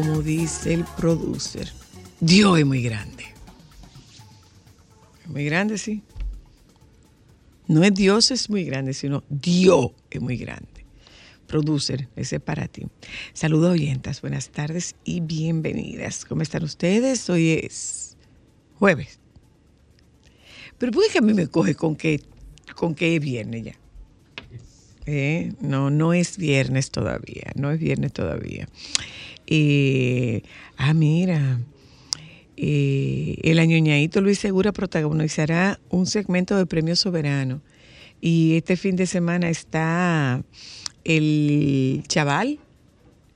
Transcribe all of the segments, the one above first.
Como dice el producer, Dios es muy grande. Muy grande, sí. No es Dios es muy grande, sino Dios es muy grande. Producer, ese es para ti. Saludos oyentas, buenas tardes y bienvenidas. ¿Cómo están ustedes? Hoy es jueves. Pero ¿por qué a mí me coge con que, con que es viernes ya? ¿Eh? No, no es viernes todavía, no es viernes todavía. Eh, ah, mira, el añoñadito Luis Segura protagonizará un segmento de Premio Soberano. Y este fin de semana está el chaval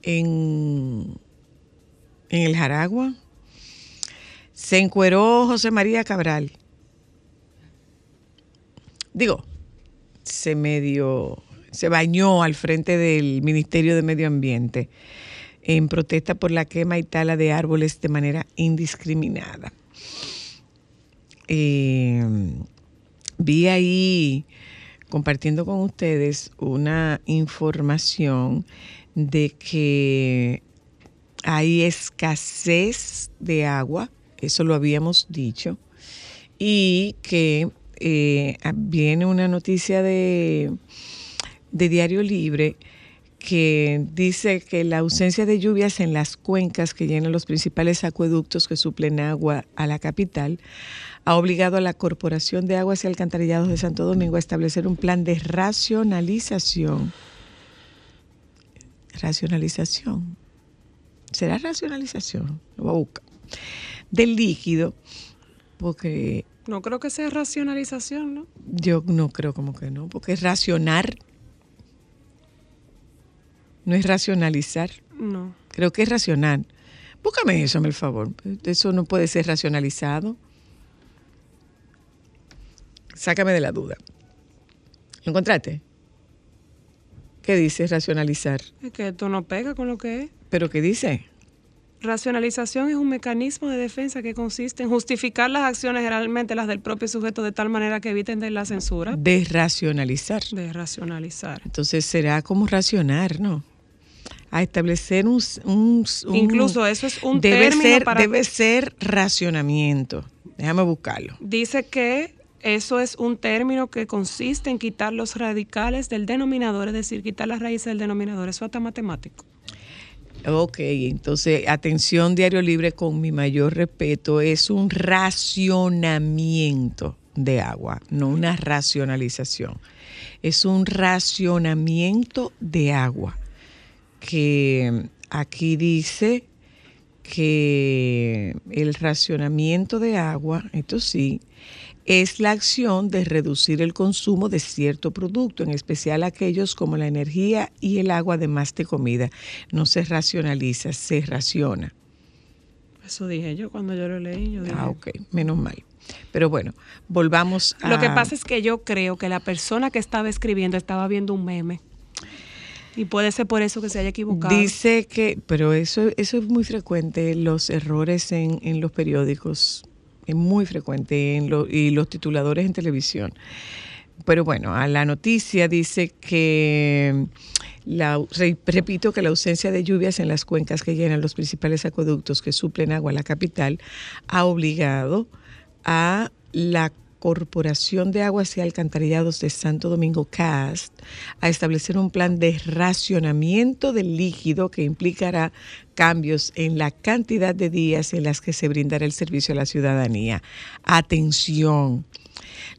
en, en el Jaragua. Se encueró José María Cabral. Digo, se medio, se bañó al frente del Ministerio de Medio Ambiente en protesta por la quema y tala de árboles de manera indiscriminada. Eh, vi ahí compartiendo con ustedes una información de que hay escasez de agua, eso lo habíamos dicho, y que eh, viene una noticia de, de Diario Libre que dice que la ausencia de lluvias en las cuencas que llenan los principales acueductos que suplen agua a la capital ha obligado a la Corporación de Aguas y Alcantarillados de Santo Domingo a establecer un plan de racionalización. Racionalización. ¿Será racionalización? Lo voy a buscar. Del líquido, porque... No creo que sea racionalización, ¿no? Yo no creo como que no, porque es racionar no es racionalizar. No. Creo que es racional. Búscame eso, por favor. Eso no puede ser racionalizado. Sácame de la duda. ¿Lo encontraste? ¿Qué dice racionalizar? Es que esto no pega con lo que es. ¿Pero qué dice? Racionalización es un mecanismo de defensa que consiste en justificar las acciones, generalmente las del propio sujeto, de tal manera que eviten de la censura. Desracionalizar. Desracionalizar. Entonces será como racionar, ¿no? A establecer un, incluso eso es un debe término ser, para debe ser racionamiento. Déjame buscarlo. Dice que eso es un término que consiste en quitar los radicales del denominador, es decir, quitar las raíces del denominador. Eso está matemático. Ok, entonces, atención, Diario Libre, con mi mayor respeto, es un racionamiento. de agua, no una racionalización. Es un racionamiento de agua que aquí dice que el racionamiento de agua, esto sí, es la acción de reducir el consumo de cierto producto, en especial aquellos como la energía y el agua, además de comida. No se racionaliza, se raciona. Eso dije yo cuando yo lo leí. Yo Ah, ok, menos mal. Pero bueno, volvamos a... Lo que pasa es que yo creo que la persona que estaba escribiendo estaba viendo un meme. Y puede ser por eso que se haya equivocado. Dice que, pero eso, eso es muy frecuente, los errores en, en los periódicos, es muy frecuente en lo, y los tituladores en televisión. Pero bueno, a la noticia dice que, la, repito, que la ausencia de lluvias en las cuencas que llenan los principales acueductos que suplen agua a la capital ha obligado a la Corporación de Aguas y Alcantarillados de Santo Domingo CAST a establecer un plan de racionamiento del líquido que implicará cambios en la cantidad de días en las que se brindará el servicio a la ciudadanía. Atención.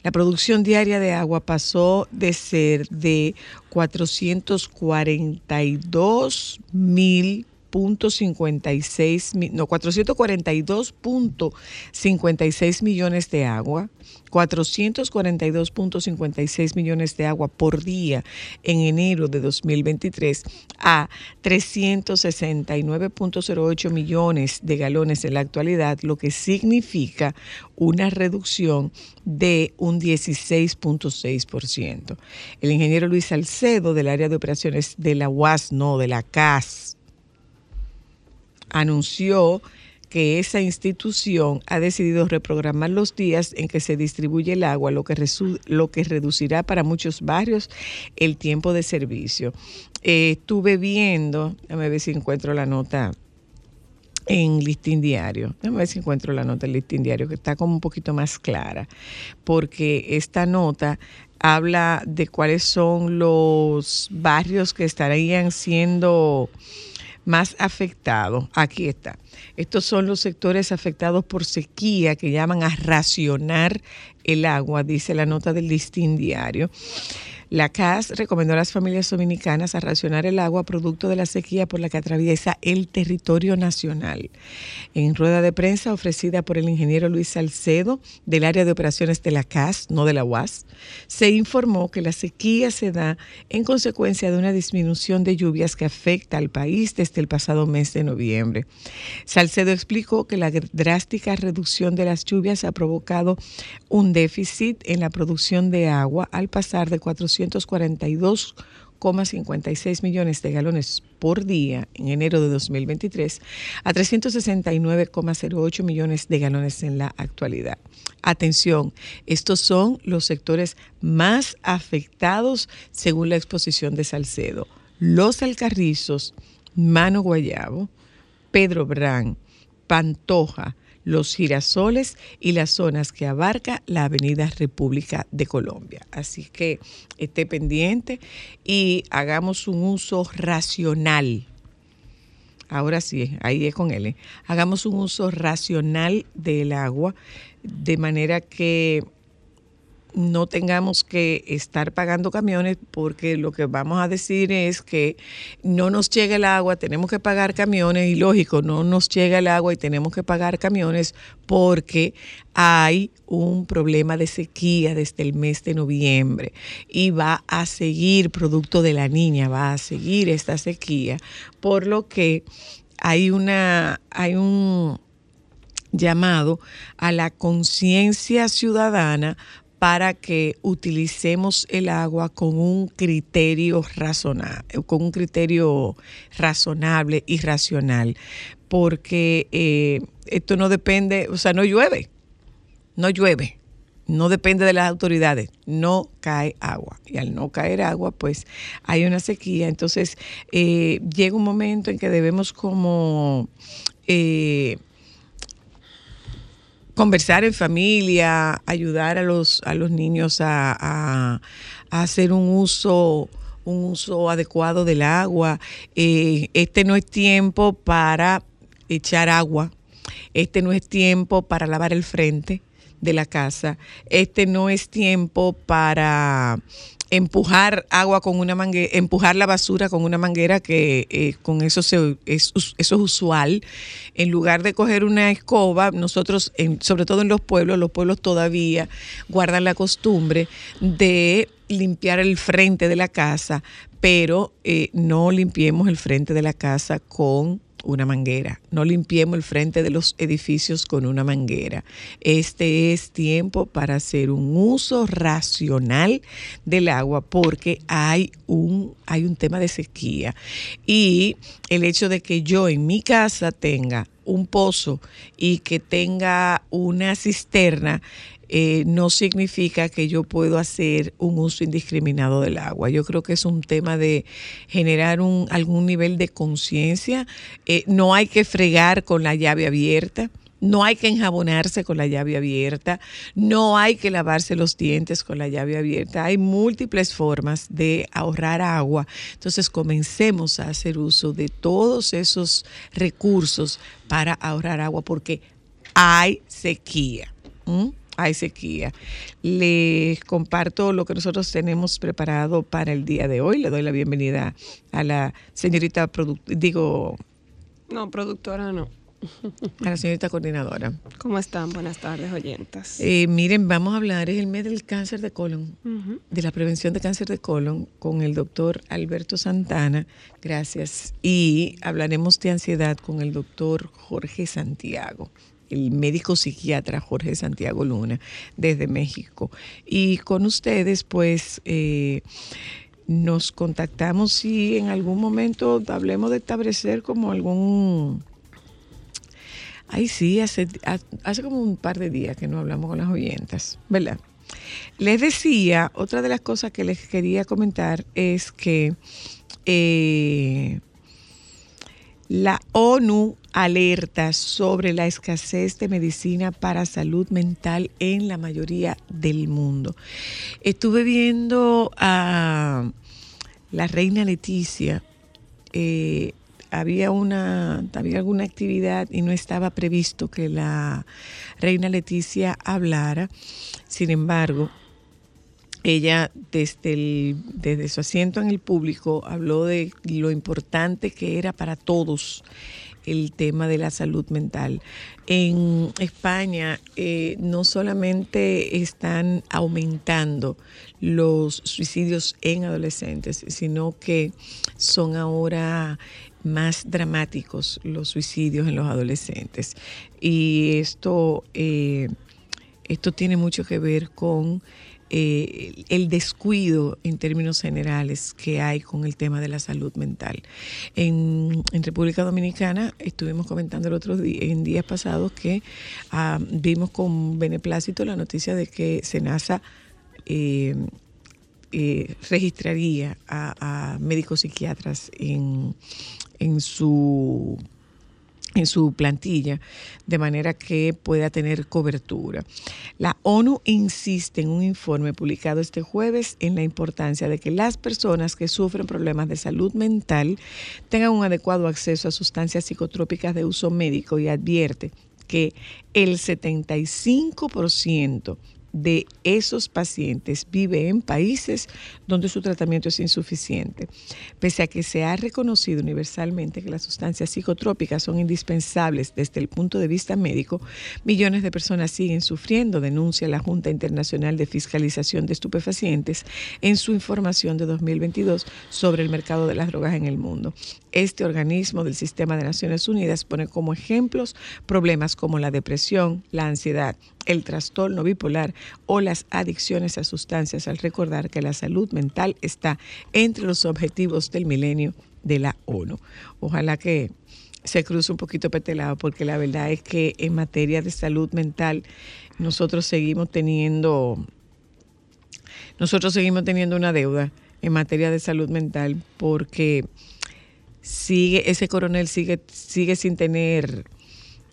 La producción diaria de agua pasó de ser de 442 mil 56, no, 442.56 millones de agua, 442.56 millones de agua por día en enero de 2023 a 369.08 millones de galones en la actualidad, lo que significa una reducción de un 16.6%. El ingeniero Luis Salcedo del área de operaciones de la UAS, no de la CAS, anunció que esa institución ha decidido reprogramar los días en que se distribuye el agua, lo que, lo que reducirá para muchos barrios el tiempo de servicio. Eh, estuve viendo, déjame ver si encuentro la nota en Listín Diario. Déjame ver si encuentro la nota en Listín Diario, que está como un poquito más clara, porque esta nota habla de cuáles son los barrios que estarían siendo más afectados. Aquí está. Estos son los sectores afectados por sequía que llaman a racionar el agua, dice la nota del listín diario. La CAS recomendó a las familias dominicanas a racionar el agua producto de la sequía por la que atraviesa el territorio nacional. En rueda de prensa ofrecida por el ingeniero Luis Salcedo del área de operaciones de la CAS, no de la UAS, se informó que la sequía se da en consecuencia de una disminución de lluvias que afecta al país desde el pasado mes de noviembre. Salcedo explicó que la drástica reducción de las lluvias ha provocado un déficit en la producción de agua al pasar de 442,56 millones de galones por día en enero de 2023 a 369,08 millones de galones en la actualidad. Atención, estos son los sectores más afectados según la exposición de Salcedo. Los Alcarrizos, Mano Guayabo, Pedro Brán, Pantoja, los girasoles y las zonas que abarca la Avenida República de Colombia. Así que esté pendiente y hagamos un uso racional. Ahora sí, ahí es con él. ¿eh? Hagamos un uso racional del agua de manera que no tengamos que estar pagando camiones porque lo que vamos a decir es que no nos llega el agua, tenemos que pagar camiones y lógico, no nos llega el agua y tenemos que pagar camiones porque hay un problema de sequía desde el mes de noviembre y va a seguir producto de la niña, va a seguir esta sequía, por lo que hay una hay un llamado a la conciencia ciudadana para que utilicemos el agua con un criterio razonable, con un criterio razonable y racional, porque eh, esto no depende, o sea, no llueve, no llueve, no depende de las autoridades, no cae agua. Y al no caer agua, pues hay una sequía. Entonces, eh, llega un momento en que debemos como... Eh, conversar en familia, ayudar a los, a los niños a, hacer un uso un uso adecuado del agua. Eh, este no es tiempo para echar agua. Este no es tiempo para lavar el frente. de la casa. Este no es tiempo para empujar agua con una manguera, empujar la basura con una manguera que eh, con eso se, es, eso es usual. En lugar de coger una escoba, nosotros, en, sobre todo en los pueblos, los pueblos todavía guardan la costumbre de limpiar el frente de la casa, pero eh, no limpiemos el frente de la casa con una manguera. No limpiemos el frente de los edificios con una manguera. Este es tiempo para hacer un uso racional del agua porque hay un, hay un tema de sequía. Y el hecho de que yo en mi casa tenga un pozo y que tenga una cisterna eh, no significa que yo puedo hacer un uso indiscriminado del agua. Yo creo que es un tema de generar un, algún nivel de conciencia. Eh, no hay que fregar con la llave abierta. No hay que enjabonarse con la llave abierta, no hay que lavarse los dientes con la llave abierta. Hay múltiples formas de ahorrar agua. Entonces comencemos a hacer uso de todos esos recursos para ahorrar agua porque hay sequía hay sequía. Les comparto lo que nosotros tenemos preparado para el día de hoy. Le doy la bienvenida a la señorita, digo... No, productora no. A la señorita coordinadora. ¿Cómo están? Buenas tardes, oyentas. Eh, miren, vamos a hablar, es el mes del cáncer de colon, de la prevención de cáncer de colon, con el doctor Alberto Santana. Gracias. Y hablaremos de ansiedad con el doctor Jorge Santiago el médico psiquiatra Jorge Santiago Luna desde México. Y con ustedes, pues, eh, nos contactamos y en algún momento hablemos de establecer como algún... Ay, sí, hace, hace como un par de días que no hablamos con las oyentas, ¿verdad? Les decía, otra de las cosas que les quería comentar es que eh, la ONU alerta sobre la escasez de medicina para salud mental en la mayoría del mundo. Estuve viendo a la reina Leticia. Eh, había una había alguna actividad y no estaba previsto que la reina Leticia hablara. Sin embargo, ella desde, desde su asiento en el público habló de lo importante que era para todos el tema de la salud mental. En España eh, no solamente están aumentando los suicidios en adolescentes, sino que son ahora más dramáticos los suicidios en los adolescentes. Y esto, eh, esto tiene mucho que ver con eh, el descuido en términos generales que hay con el tema de la salud mental. En, República Dominicana estuvimos comentando el otro día, en días pasados que ah, vimos con beneplácito la noticia de que Senasa eh, eh, registraría a, a, médicos psiquiatras en, en su en su plantilla, de manera que pueda tener cobertura. La ONU insiste en un informe publicado este jueves en la importancia de que las personas que sufren problemas de salud mental tengan un adecuado acceso a sustancias psicotrópicas de uso médico y advierte que el 75% de esos pacientes vive en países donde su tratamiento es insuficiente. Pese a que se ha reconocido universalmente que las sustancias psicotrópicas son indispensables desde el punto de vista médico, millones de personas siguen sufriendo, denuncia la Junta Internacional de Fiscalización de Estupefacientes en su información de 2022 sobre el mercado de las drogas en el mundo. Este organismo del Sistema de Naciones Unidas pone como ejemplos problemas como la depresión, la ansiedad, el trastorno bipolar o las adicciones a sustancias al recordar que la salud mental está entre los objetivos del milenio de la ONU. Ojalá que se cruce un poquito petelado porque la verdad es que en materia de salud mental nosotros seguimos teniendo nosotros seguimos teniendo una deuda en materia de salud mental porque sigue ese coronel sigue sigue sin tener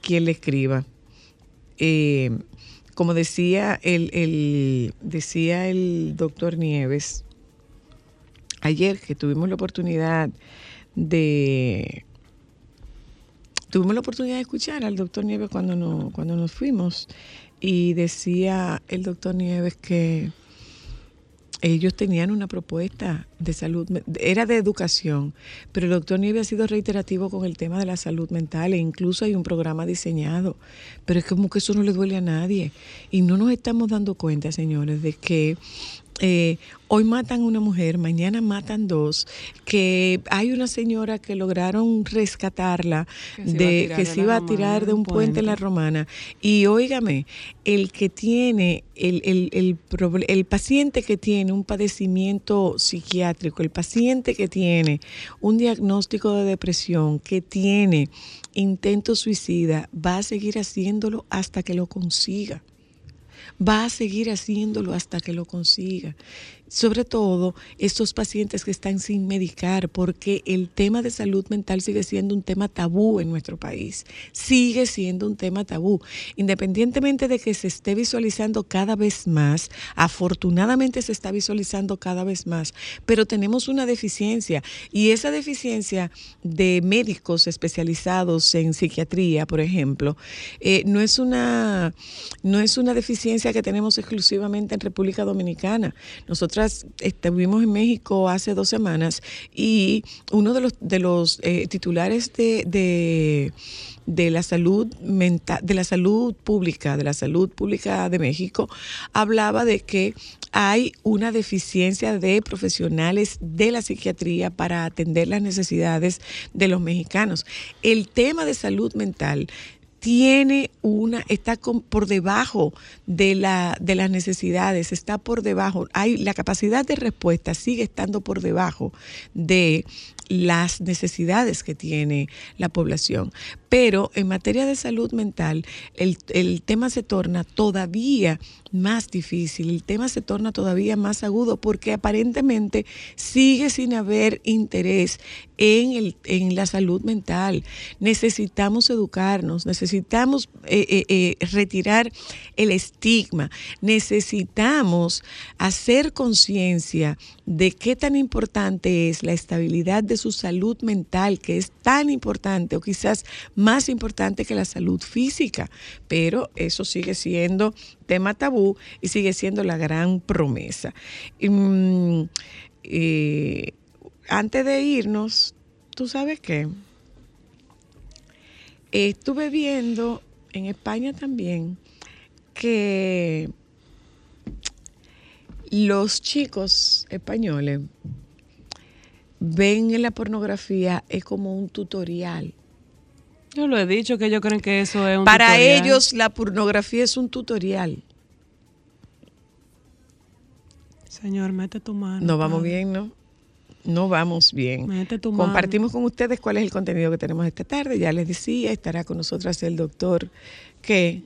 quien le escriba eh, como decía el, decía el doctor Nieves, ayer que tuvimos la oportunidad de tuvimos la oportunidad de escuchar al doctor Nieves cuando, no, cuando nos fuimos y decía el doctor Nieves que ellos tenían una propuesta de salud, era de educación, pero el doctor Nieves ha sido reiterativo con el tema de la salud mental e incluso hay un programa diseñado, pero es como que eso no le duele a nadie. Y no nos estamos dando cuenta, señores, de que eh, hoy matan una mujer, mañana matan dos, que hay una señora que lograron rescatarla de que se iba a tirar de un puente, en la romana. Y óigame, el que tiene, el, el, el, el paciente que tiene un padecimiento psiquiátrico, el paciente que tiene un diagnóstico de depresión, que tiene intento suicida, va a seguir haciéndolo hasta que lo consiga va a seguir haciéndolo hasta que lo consiga sobre todo estos pacientes que están sin medicar, porque el tema de salud mental sigue siendo un tema tabú en nuestro país, sigue siendo un tema tabú, independientemente de que se esté visualizando cada vez más, afortunadamente se está visualizando cada vez más, pero tenemos una deficiencia y esa deficiencia de médicos especializados en psiquiatría, por ejemplo, eh, no, es una, no es una deficiencia que tenemos exclusivamente en República Dominicana. Nosotras estuvimos en México hace dos semanas y uno de los, de los eh, titulares de, de la salud mental, de la salud pública, de la salud pública de México, hablaba de que hay una deficiencia de profesionales de la psiquiatría para atender las necesidades de los mexicanos. El tema de salud mental tiene una, está por debajo de, la, de las necesidades, está por debajo, hay la capacidad de respuesta sigue estando por debajo de las necesidades que tiene la población. Pero en materia de salud mental, el, el, tema se torna todavía más difícil, el tema se torna todavía más agudo porque aparentemente sigue sin haber interés en, el, en la salud mental. Necesitamos educarnos, necesitamos eh, eh, eh, retirar el estigma, necesitamos hacer conciencia de qué tan importante es la estabilidad de su salud mental, que es tan importante o quizás más importante que la salud física, pero eso sigue siendo tema tabú y sigue siendo la gran promesa. Mm, antes de irnos, ¿tú sabes qué? Estuve viendo en España también que los chicos españoles ven en la pornografía es como un tutorial. Yo lo he dicho que ellos creen que eso es un Para ellos la pornografía es un tutorial. Señor, mete tu mano. No vamos bien, ¿no? No vamos bien. Compartimos con ustedes cuál es el contenido que tenemos esta tarde. Ya les decía, estará con nosotras el doctor que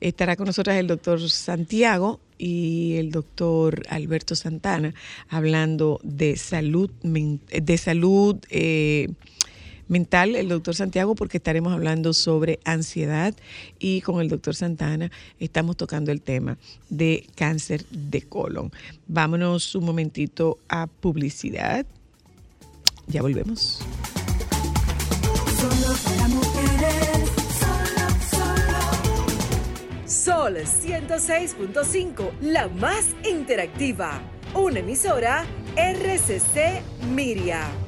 estará con nosotras el doctor Santiago y el doctor Alberto Santana hablando de salud, de salud eh, mental, el doctor Santiago, porque estaremos hablando sobre ansiedad y con el doctor Santana estamos tocando el tema de cáncer de colon. Vámonos un momentito a publicidad. Ya volvemos. Sol 106.5, la más interactiva. Una emisora RCC Miria.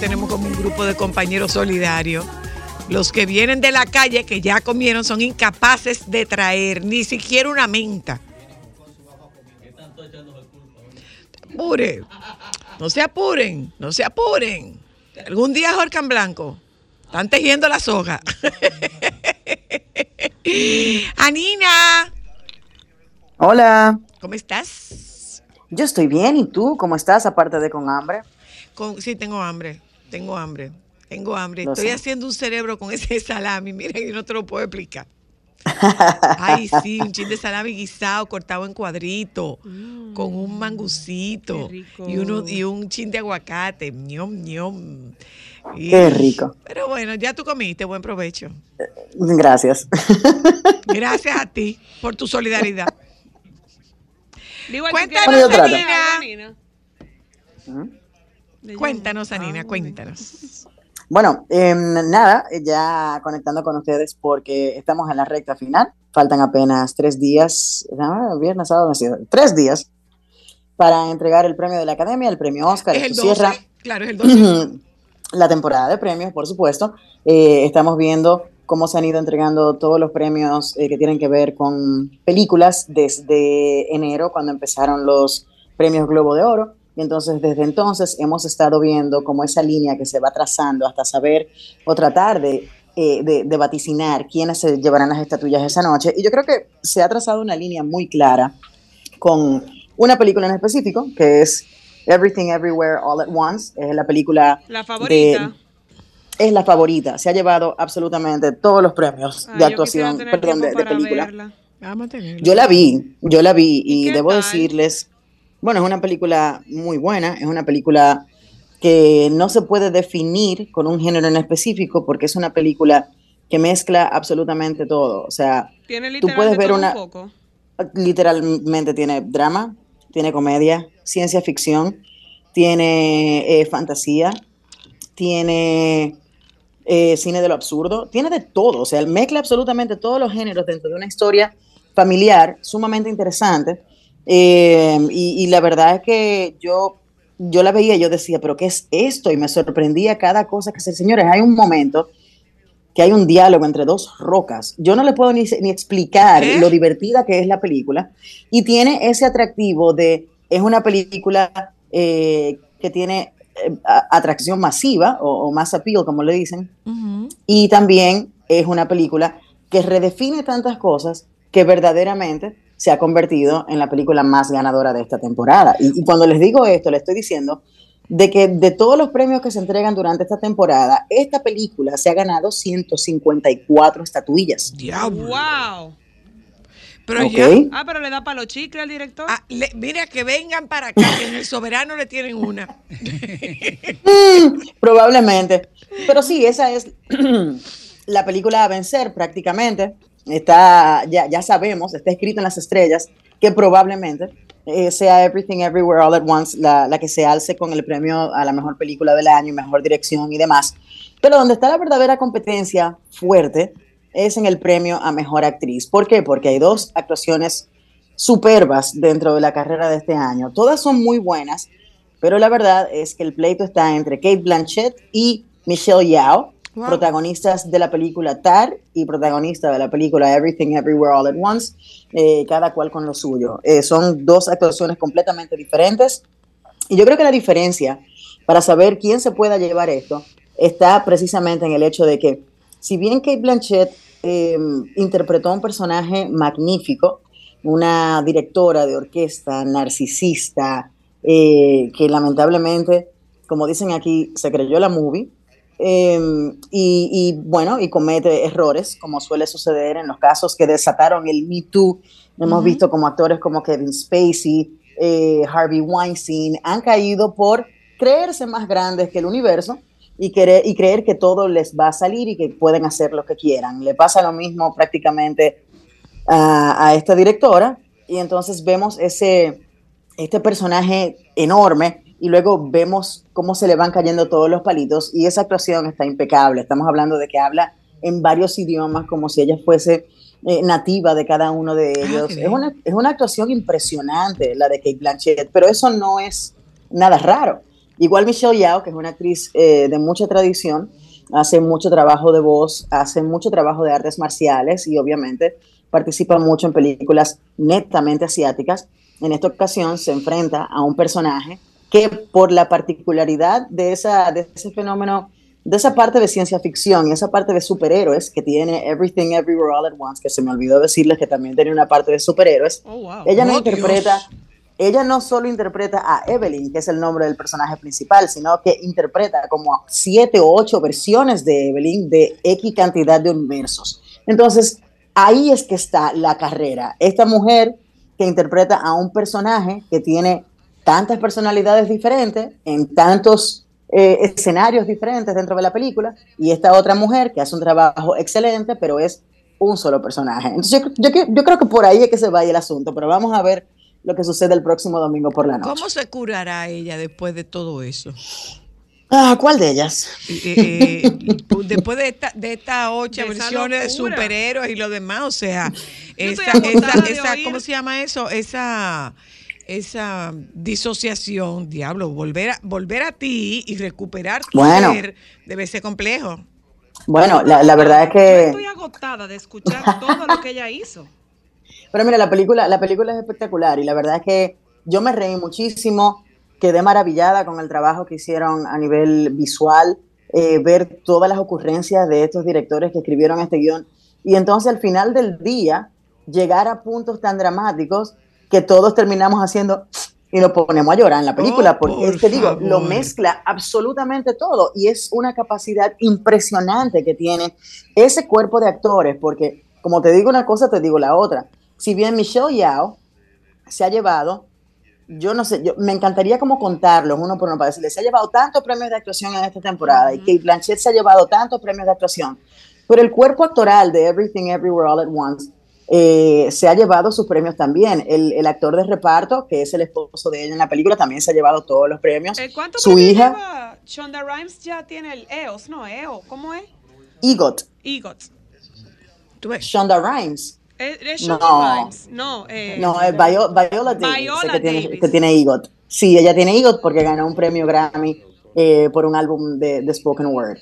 Tenemos como un grupo de compañeros solidarios. Los que vienen de la calle, que ya comieron, son incapaces de traer ni siquiera una menta. Apure. No se apuren, no se apuren. Algún día Jorge Blanco. Están tejiendo la soga. Anina. Hola. ¿Cómo estás? Yo estoy bien. ¿Y tú? ¿Cómo estás? Aparte de con hambre. Con, sí, tengo hambre. Tengo hambre. Tengo hambre. Estoy haciendo un cerebro con ese salami. Mira, yo no te lo puedo explicar. Ay, sí, un chin de salami guisado cortado en cuadrito, con un mangucito y, uno, y un chin de aguacate. ñom, ñom. Qué rico. Pero bueno, ya tú comiste, buen provecho. Gracias. Gracias a ti por tu solidaridad. cuéntanos, Anina. Cuéntanos, Anina, cuéntanos. Bueno, em, nada, ya conectando con ustedes porque estamos en la recta final. Faltan apenas tres días, viernes, sábado, tres días para entregar el premio de la Academia, el premio Oscar. Es el 12, cierra claro, es el 12. la temporada de premios, por supuesto. Eh, estamos viendo cómo se han ido entregando todos los premios eh, que tienen que ver con películas desde enero, cuando empezaron los premios Globo de Oro. Y entonces desde entonces hemos estado viendo como esa línea que se va trazando hasta saber o tratar de, eh, de, vaticinar quiénes se llevarán las estatuillas esa noche. Y yo creo que se ha trazado una línea muy clara con una película en específico, que es Everything Everywhere All at Once. Es la película... La favorita. es la favorita. Se ha llevado absolutamente todos los premios de actuación, perdón, de, película. Yo la vi, yo la vi y, debo decirles bueno, es una película muy buena, es una película que no se puede definir con un género en específico porque es una película que mezcla absolutamente todo. O sea, tú puedes ver una... Literalmente tiene drama, tiene comedia, ciencia ficción, tiene eh, fantasía, tiene eh, cine de lo absurdo, tiene de todo. O sea, mezcla absolutamente todos los géneros dentro de una historia familiar sumamente interesante eh, y, la verdad es que yo, yo la veía yo decía, pero ¿qué es esto? Y me sorprendía cada cosa que se, señores, hay un momento que hay un diálogo entre dos rocas. Yo no le puedo ni, ni explicar lo divertida que es la película. Y tiene ese atractivo de, es una película eh, que tiene eh, atracción masiva o, más appeal, como le dicen, y también es una película que redefine tantas cosas que verdaderamente se ha convertido en la película más ganadora de esta temporada. Y, cuando les digo esto, les estoy diciendo de que de todos los premios que se entregan durante esta temporada, esta película se ha ganado 154 estatuillas. ¡Diablo! ¡Wow! Pero ya, ah, pero le da para los chicles al director. Ah, mira, que vengan para acá, que en el soberano le tienen una. Mm, probablemente. Pero sí, esa es la película a vencer prácticamente está, ya, ya sabemos, está escrito en las estrellas, que probablemente eh, sea Everything Everywhere All at Once la, la, que se alce con el premio a la mejor película del año mejor dirección y demás. Pero donde está la verdadera competencia fuerte es en el premio a mejor actriz. ¿Por qué? Porque hay dos actuaciones superbas dentro de la carrera de este año. Todas son muy buenas, pero la verdad es que el pleito está entre Kate Blanchett y Michelle Yao, protagonistas de la película Tar y protagonista de la película Everything Everywhere All at Once, eh, cada cual con lo suyo. Eh, son dos actuaciones completamente diferentes y yo creo que la diferencia para saber quién se pueda llevar esto está precisamente en el hecho de que si bien Kate Blanchett em, interpretó un personaje magnífico, una directora de orquesta narcisista, eh, que lamentablemente, como dicen aquí, se creyó la movie, Em, y, bueno, y comete errores, como suele suceder en los casos que desataron el Me Too. Hemos visto como actores como Kevin Spacey, eh, Harvey Weinstein, han caído por creerse más grandes que el universo y, querer, y creer que todo les va a salir y que pueden hacer lo que quieran. Le pasa lo mismo prácticamente a, a esta directora y entonces vemos ese, este personaje enorme y luego vemos cómo se le van cayendo todos los palitos y esa actuación está impecable. Estamos hablando de que habla en varios idiomas como si ella fuese eh, nativa de cada uno de ah, ellos. es, una, es una actuación impresionante la de Kate Blanchett, pero eso no es nada raro. Igual Michelle Yao, que es una actriz eh, de mucha tradición, hace mucho trabajo de voz, hace mucho trabajo de artes marciales y obviamente participa mucho en películas netamente asiáticas. En esta ocasión se enfrenta a un personaje que por la particularidad de, esa, de ese fenómeno, de esa parte de ciencia ficción y esa parte de superhéroes que tiene Everything Everywhere All at Once, que se me olvidó decirles que también tiene una parte de superhéroes, Oh, ella no Oh, interpreta, Dios. ella no solo interpreta a Evelyn, que es el nombre del personaje principal, sino que interpreta como siete o ocho versiones de Evelyn de X cantidad de universos. Entonces, ahí es que está la carrera. Esta mujer que interpreta a un personaje que tiene tantas personalidades diferentes en tantos eh, escenarios diferentes dentro de la película, y esta otra mujer que hace un trabajo excelente, pero es un solo personaje. Entonces, yo, yo, yo creo que por ahí es que se vaya el asunto, pero vamos a ver lo que sucede el próximo domingo por la noche. ¿Cómo se curará ella después de todo eso? Ah, ¿Cuál de ellas? Eh, eh, después de esta, de estas ocho De versiones de superhéroes y lo demás, o sea, esa, esa, de. ¿cómo se llama eso? Esa, esa disociación, diablo, volver a, volver a ti y recuperar tu Bueno. ser debe ser complejo. Bueno, la, la verdad es Yo que... estoy agotada de escuchar todo lo que ella hizo. Pero mira, la película, la película es espectacular y la verdad es que yo me reí muchísimo, quedé maravillada con el trabajo que hicieron a nivel visual, eh, ver todas las ocurrencias de estos directores que escribieron este guion y entonces al final del día llegar a puntos tan dramáticos que todos terminamos haciendo y nos ponemos a llorar en la película Oh, porque por te digo, lo favor. mezcla absolutamente todo y es una capacidad impresionante que tiene ese cuerpo de actores porque como te digo una cosa, te digo la otra. Si bien Michelle Yao se ha llevado, yo no sé, yo, me encantaría como contarlos uno por uno para decirles, se ha llevado tantos premios de actuación en esta temporada y Kate Blanchett se ha llevado tantos premios de actuación, pero el cuerpo actoral de Everything Everywhere All at Once eh, se ha llevado sus premios también. El, el actor de reparto, que es el esposo de ella en la película, también se ha llevado todos los premios. Eh, ¿Cuánto Su hija, lleva? Shonda Rhimes ya tiene el EOS, no, EO, ¿cómo es? EGOT, EGOT. Shonda Rhimes. ¿Es, es No. Shonda Rhimes? No, eh, No, es Vio- Viola Davis, Viola que, tiene, que tiene EGOT. Sí, ella tiene EGOT porque ganó un premio Grammy eh, por un álbum de, de Spoken Word.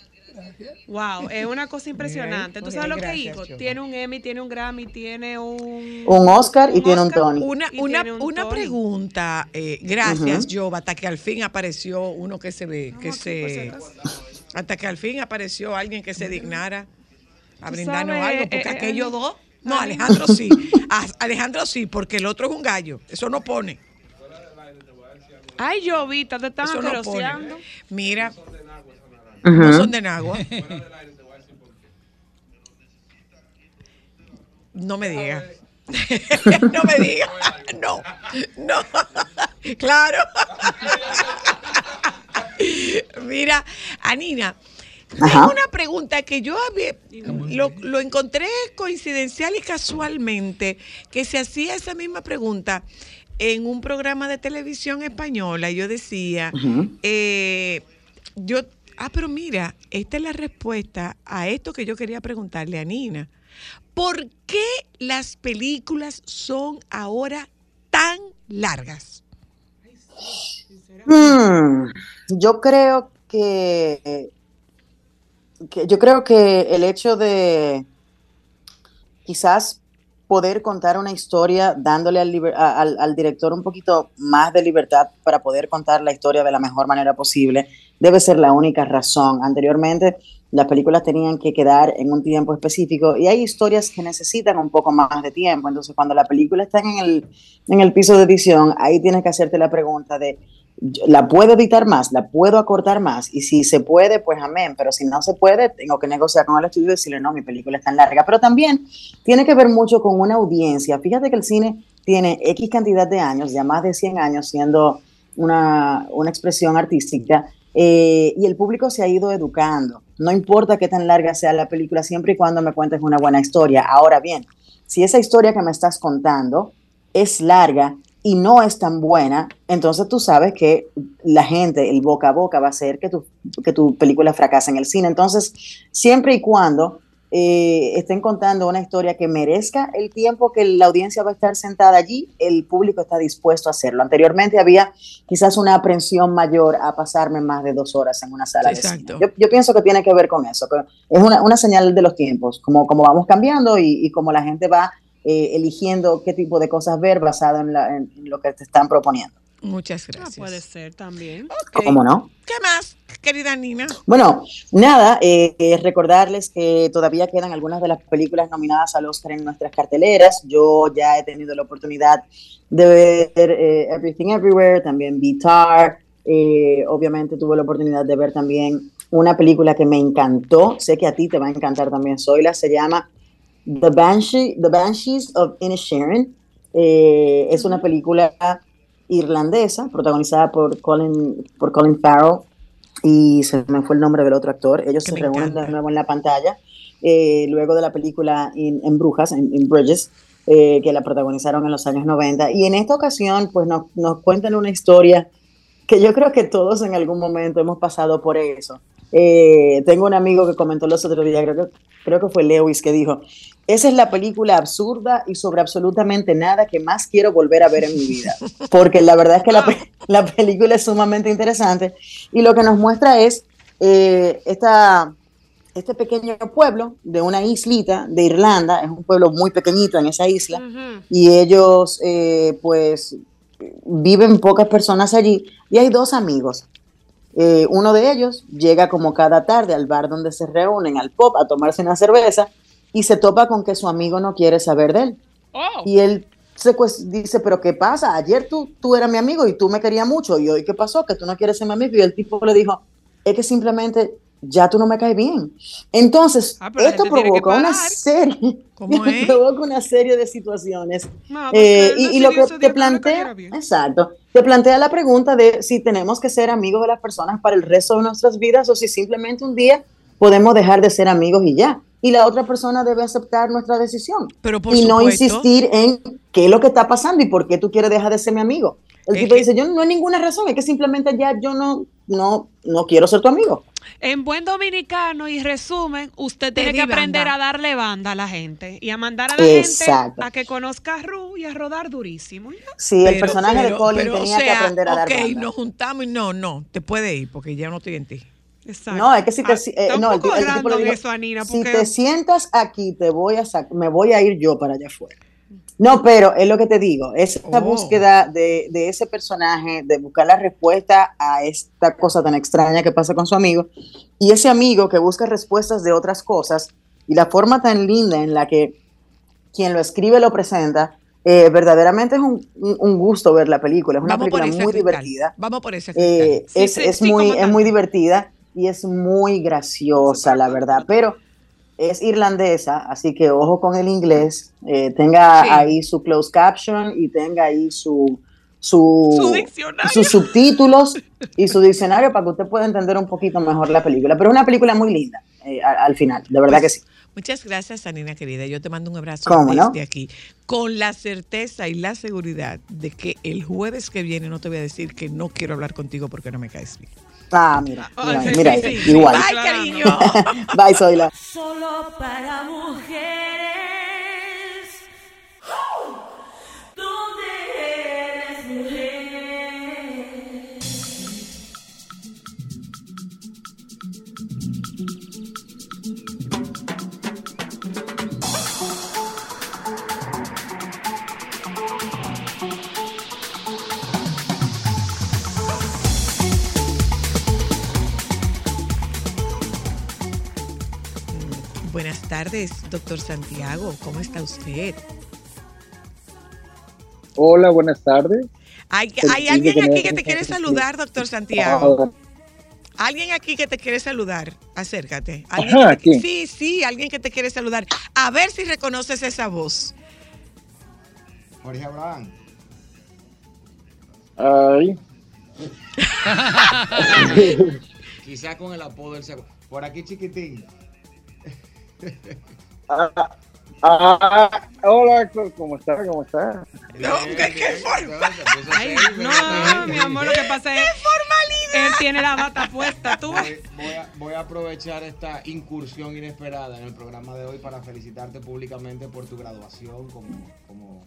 Wow, es una cosa impresionante. ¿Tú sabes lo que? Choma. Tiene un Emmy, tiene un Grammy, tiene un... Un Oscar y tiene un Oscar. Tony. Una, Y una, tiene un una pregunta, eh, gracias, Job, hasta que al fin apareció uno que se ve, que se, hasta que al fin apareció alguien que se dignara a brindarnos sabes, algo, porque eh, eh, aquellos eh, dos, no, Alejandro sí, A- Alejandro sí, porque el otro es un gallo, eso no pone, Ay, Jovita, te están no pone. No son de Nagua. No me diga. no me diga. No, no. claro. Mira, Anina, tengo una pregunta que yo había, lo, lo encontré coincidencial y casualmente, que se hacía esa misma pregunta en un programa de televisión española. Yo decía, eh, yo, ah, pero mira, esta es la respuesta a esto que yo quería preguntarle a Nina. ¿Por qué las películas son ahora tan largas? Hmm, yo creo que, que- yo creo que el hecho de quizás poder contar una historia dándole al, al- director un poquito más de libertad para poder contar la historia de la mejor manera posible debe ser la única razón. Anteriormente las películas tenían que quedar en un tiempo específico y hay historias que necesitan un poco más de tiempo. Entonces cuando la película está en el, en el piso de edición, ahí tienes que hacerte la pregunta de, ¿la puedo editar más? ¿La puedo acortar más? Y si se puede, pues amén. Pero si no se puede, tengo que negociar con el estudio y decirle, no, mi película es tan larga. Pero también tiene que ver mucho con una audiencia. Fíjate que el cine tiene X cantidad de años, ya más de 100 años siendo una, una expresión artística, eh, y el público se ha ido educando. No importa qué tan larga sea la película, siempre y cuando me cuentes una buena historia. Ahora bien, si esa historia que me estás contando es larga y no es tan buena, entonces tú sabes que la gente, el boca a boca va a hacer que tu, que tu película fracase en el cine. Entonces, siempre y cuando eh, estén contando una historia que merezca el tiempo que la audiencia va a estar sentada allí, el público está dispuesto a hacerlo. Anteriormente había quizás una aprensión mayor a pasarme más de dos horas en una sala de Exacto. cine. Yo, yo pienso que tiene que ver con eso, que es una, una señal de los tiempos, como, como vamos cambiando y, y como la gente va eh, eligiendo qué tipo de cosas ver basado en, la- en- en lo que te están proponiendo. Muchas Ah, gracias. puede ser también. Ok. ¿Cómo no? ¿Qué más, querida Nina? Bueno, nada, eh, eh, recordarles que todavía quedan algunas de las películas nominadas al Oscar en nuestras carteleras. Yo ya he tenido la oportunidad de ver eh, Everything Everywhere, también Vitar. eh, obviamente tuve la oportunidad de ver también una película que me encantó. Sé que a ti te va a encantar también, Zoila. Se llama The, Banshee, The Banshees of Inisherin. Eh, es una película irlandesa protagonizada por Colin, por Colin Farrell y se me fue el nombre del otro actor. Ellos Que se reúnen encanta. de nuevo en la pantalla eh, luego de la película In- en Brujas, en, in Bridges, eh, que la protagonizaron en los años 90. Y en esta ocasión, pues nos, nos cuentan una historia que yo creo que todos en algún momento hemos pasado por eso. Eh, tengo un amigo que comentó los otros días, creo que, creo que fue Lewis, que dijo, esa es la película absurda y sobre absolutamente nada que más quiero volver a ver en mi vida. Porque la verdad es que la, pe- la película es sumamente interesante y lo que nos muestra es eh, esta, este pequeño pueblo de una islita de Irlanda, es un pueblo muy pequeñito en esa isla, y ellos eh, pues viven pocas personas allí y hay dos amigos. Eh, uno de ellos llega como cada tarde al bar donde se reúnen, al pop, a tomarse una cerveza y se topa con que su amigo no quiere saber de él. Oh. Y él se pues, dice, pero ¿qué pasa? Ayer tú, tú eras mi amigo y tú me querías mucho y hoy ¿qué pasó? Que tú no quieres ser mi amigo. Y el tipo le dijo, es que simplemente ya tú no me caes bien. Entonces, Ah, esto provoca una serie, ¿Cómo es? provoca una serie de situaciones No, eh, y, y lo que te plantea, exacto, te plantea la pregunta de si tenemos que ser amigos de las personas para el resto de nuestras vidas o si simplemente un día podemos dejar de ser amigos y ya. Y la otra persona debe aceptar nuestra decisión Pero por y no insistir en qué es lo que está pasando y por qué tú quieres dejar de ser mi amigo. El Es tipo que- dice, yo no hay ninguna razón, es que simplemente ya yo no, no, no quiero ser tu amigo. En buen dominicano y resumen, usted Te tiene que aprender banda. a darle banda a la gente y a mandar a la Exacto. gente a que conozca a Ru y a rodar durísimo. ya. Sí, el Pero- personaje de Colin pero, o tenía que aprender a dar Ok, banda. nos juntamos y no, no, te puede ir porque ya no estoy en ti. Exacto. No, es que si te, Ah, si- eh, no, el, el tipo le dijo, eso, Anina, si porque te sientas aquí, te voy a me voy a ir yo para allá afuera. No, pero es lo que te digo, es esta Oh. búsqueda de, de ese personaje, de buscar la respuesta a esta cosa tan extraña que pasa con su amigo, y ese amigo que busca respuestas de otras cosas, y la forma tan linda en la que quien lo escribe lo presenta, eh, verdaderamente es un, un- gusto ver la película, es una Vamos película muy cristal. divertida. Vamos por ese Eh. Sí, es, sí, es sí, muy, es muy divertida y es muy graciosa, la verdad, pero es irlandesa, así que ojo con el inglés, eh, tenga Sí. ahí su closed caption y tenga ahí su, su, Su diccionario. sus subtítulos y su diccionario para que usted pueda entender un poquito mejor la película. Pero es una película muy linda eh, al final, de verdad Pues, que sí. Muchas gracias, Anina querida. Yo te mando un abrazo ¿Cómo desde no? aquí, con la certeza y la seguridad de que el jueves que viene no te voy a decir que no quiero hablar contigo porque no me caes bien. Ah, mira, mira, sí, mira sí, ahí, sí, sí. igual. Bye, Claro. cariño. Bye, Zoila. Solo para mujeres. Buenas tardes, doctor Santiago. ¿Cómo está usted? Hola, buenas tardes. Hay, alguien aquí que te quiere saludar, doctor Santiago. Ah, Alguien aquí que te quiere saludar. Acércate. ¿Alguien Ajá, que te- ¿quién? Sí, sí, alguien que te quiere saludar. A ver si reconoces esa voz. Jorge Abraham. ay, Quizás con el apodo del segundo. Por aquí chiquitín. Ah, ah, hola, Héctor, ¿cómo está? ¿Cómo está? No, ¿de qué forma? Ay, no, mi amor, lo que pasa es él tiene la bata puesta. Tú Voy, voy a, voy a aprovechar esta incursión inesperada en el programa de hoy para felicitarte públicamente por tu graduación como, como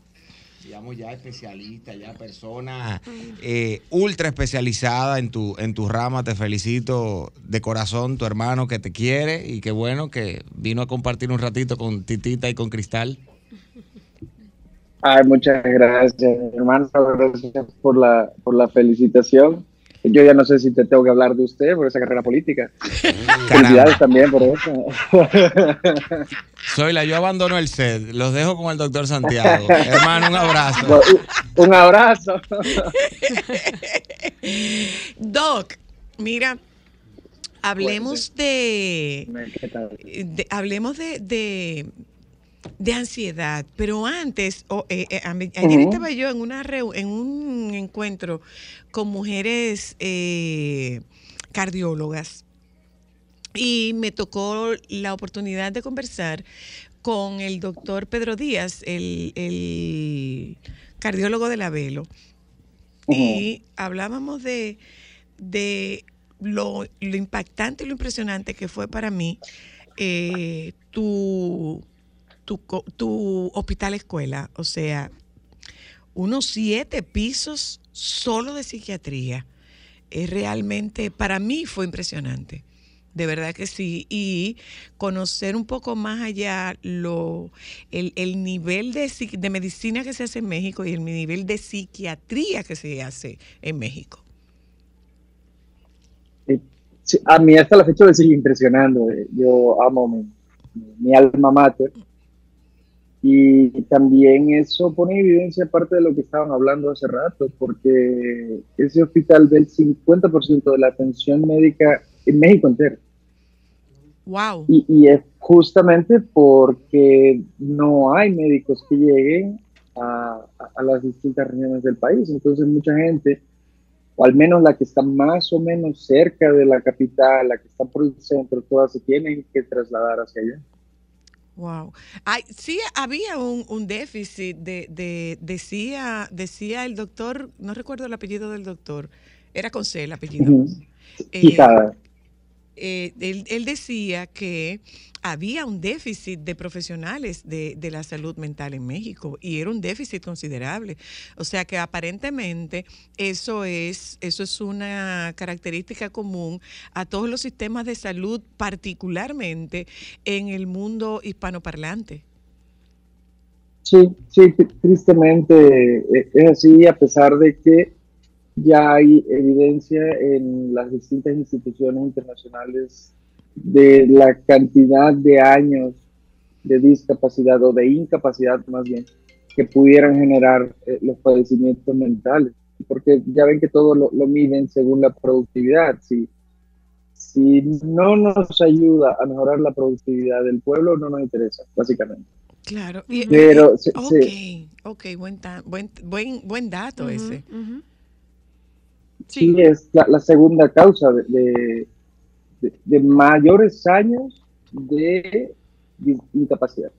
digamos, ya especialista, ya persona eh, ultra especializada en tu, en tu rama. Te felicito de corazón, tu hermano que te quiere y qué bueno que vino a compartir un ratito con Titita y con Cristal. Ay, muchas gracias, hermano. Gracias por la, por la felicitación. Yo ya no sé si te tengo que hablar de usted por esa carrera política. Felicidades también por eso. Soy la, yo abandono el set. Los dejo con el doctor Santiago. Hermano, un abrazo. Un abrazo. Doc, mira, hablemos de, ¿Qué tal? de- hablemos de, de, de ansiedad, pero antes, oh, eh, eh, a ayer estaba yo en una en un encuentro con mujeres eh, cardiólogas y me tocó la oportunidad de conversar con el doctor Pedro Díaz, el, el cardiólogo de la Velo y hablábamos de, de lo, lo impactante y lo impresionante que fue para mí tu, tu, tu hospital escuela. O sea, unos siete pisos solo de psiquiatría. Es realmente, para mí fue impresionante. De verdad que sí. Y conocer un poco más allá lo, el, el nivel de, de medicina que se hace en México y el nivel de psiquiatría que se hace en México. Sí, a mí hasta la fecha me sigue impresionando. eh, Yo amo mi, mi alma mater. Y también eso pone en evidencia parte de lo que estaban hablando hace rato, porque ese hospital ve el 50% de la atención médica en México entero. Wow. Y, y es justamente porque no hay médicos que lleguen a, a- a las distintas regiones del país. Entonces mucha gente, o al menos la que está más o menos cerca de la capital, la que está por el centro, todas se tienen que trasladar hacia allá. Wow. Ay, sí, había un, un déficit de, de- decía, decía el doctor, no recuerdo el apellido del doctor, era con C el apellido. Eh. Eh, él, él decía que había un déficit de profesionales de, de la salud mental en México y era un déficit considerable. O sea que aparentemente eso es, eso es una característica común a todos los sistemas de salud, particularmente en el mundo hispanoparlante. Sí, sí, tri- tristemente eh, es así, a pesar de que ya hay evidencia en las distintas instituciones internacionales de la cantidad de años de discapacidad o de incapacidad más bien que pudieran generar eh, los padecimientos mentales. Porque ya ven que todo lo, lo miden según la productividad. Si, si no nos ayuda a mejorar la productividad del pueblo, no nos interesa, básicamente. Claro. y- Pero ok, se- ok, buen, ta- buen, buen, buen dato Ujú, ese. ujú. Sí es la, la segunda causa de, de- de- de mayores años de incapacidad.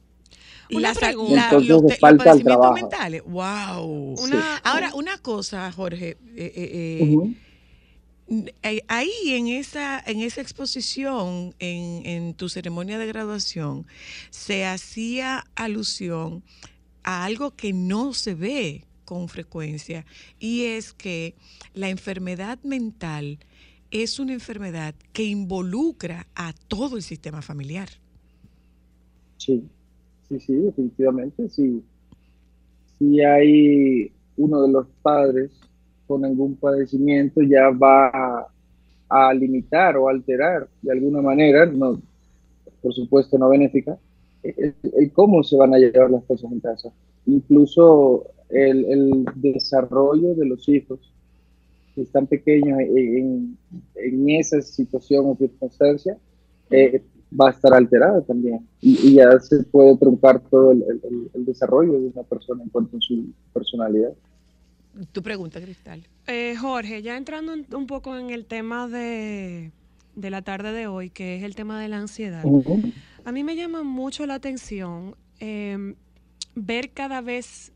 Una pregunta. la- Entonces, los, te- los falta padecimientos trabajo. mentales. Wow. Una- Ahora, una cosa, Jorge, eh, eh, eh, Ujú. eh, ahí en esa, en esa exposición, en, en tu ceremonia de graduación, se hacía alusión a algo que no se ve con frecuencia y es que la enfermedad mental es una enfermedad que involucra a todo el sistema familiar. Sí, sí, sí, definitivamente. Sí. Si hay uno de los padres con algún padecimiento, ya va a, limitar o alterar de alguna manera, no, por supuesto no benéfica, el cómo se van a llevar las cosas en casa. Incluso el, el desarrollo de los hijos que están pequeños en, en esa situación o circunstancia, eh, va a estar alterada también. Y, y ya se puede truncar todo el, el- el desarrollo de una persona en cuanto a su personalidad. Tu pregunta, Cristal. Eh, Jorge, ya entrando un, un poco en el tema de, de la tarde de hoy, que es el tema de la ansiedad. Ujú. A mí me llama mucho la atención eh, ver cada vez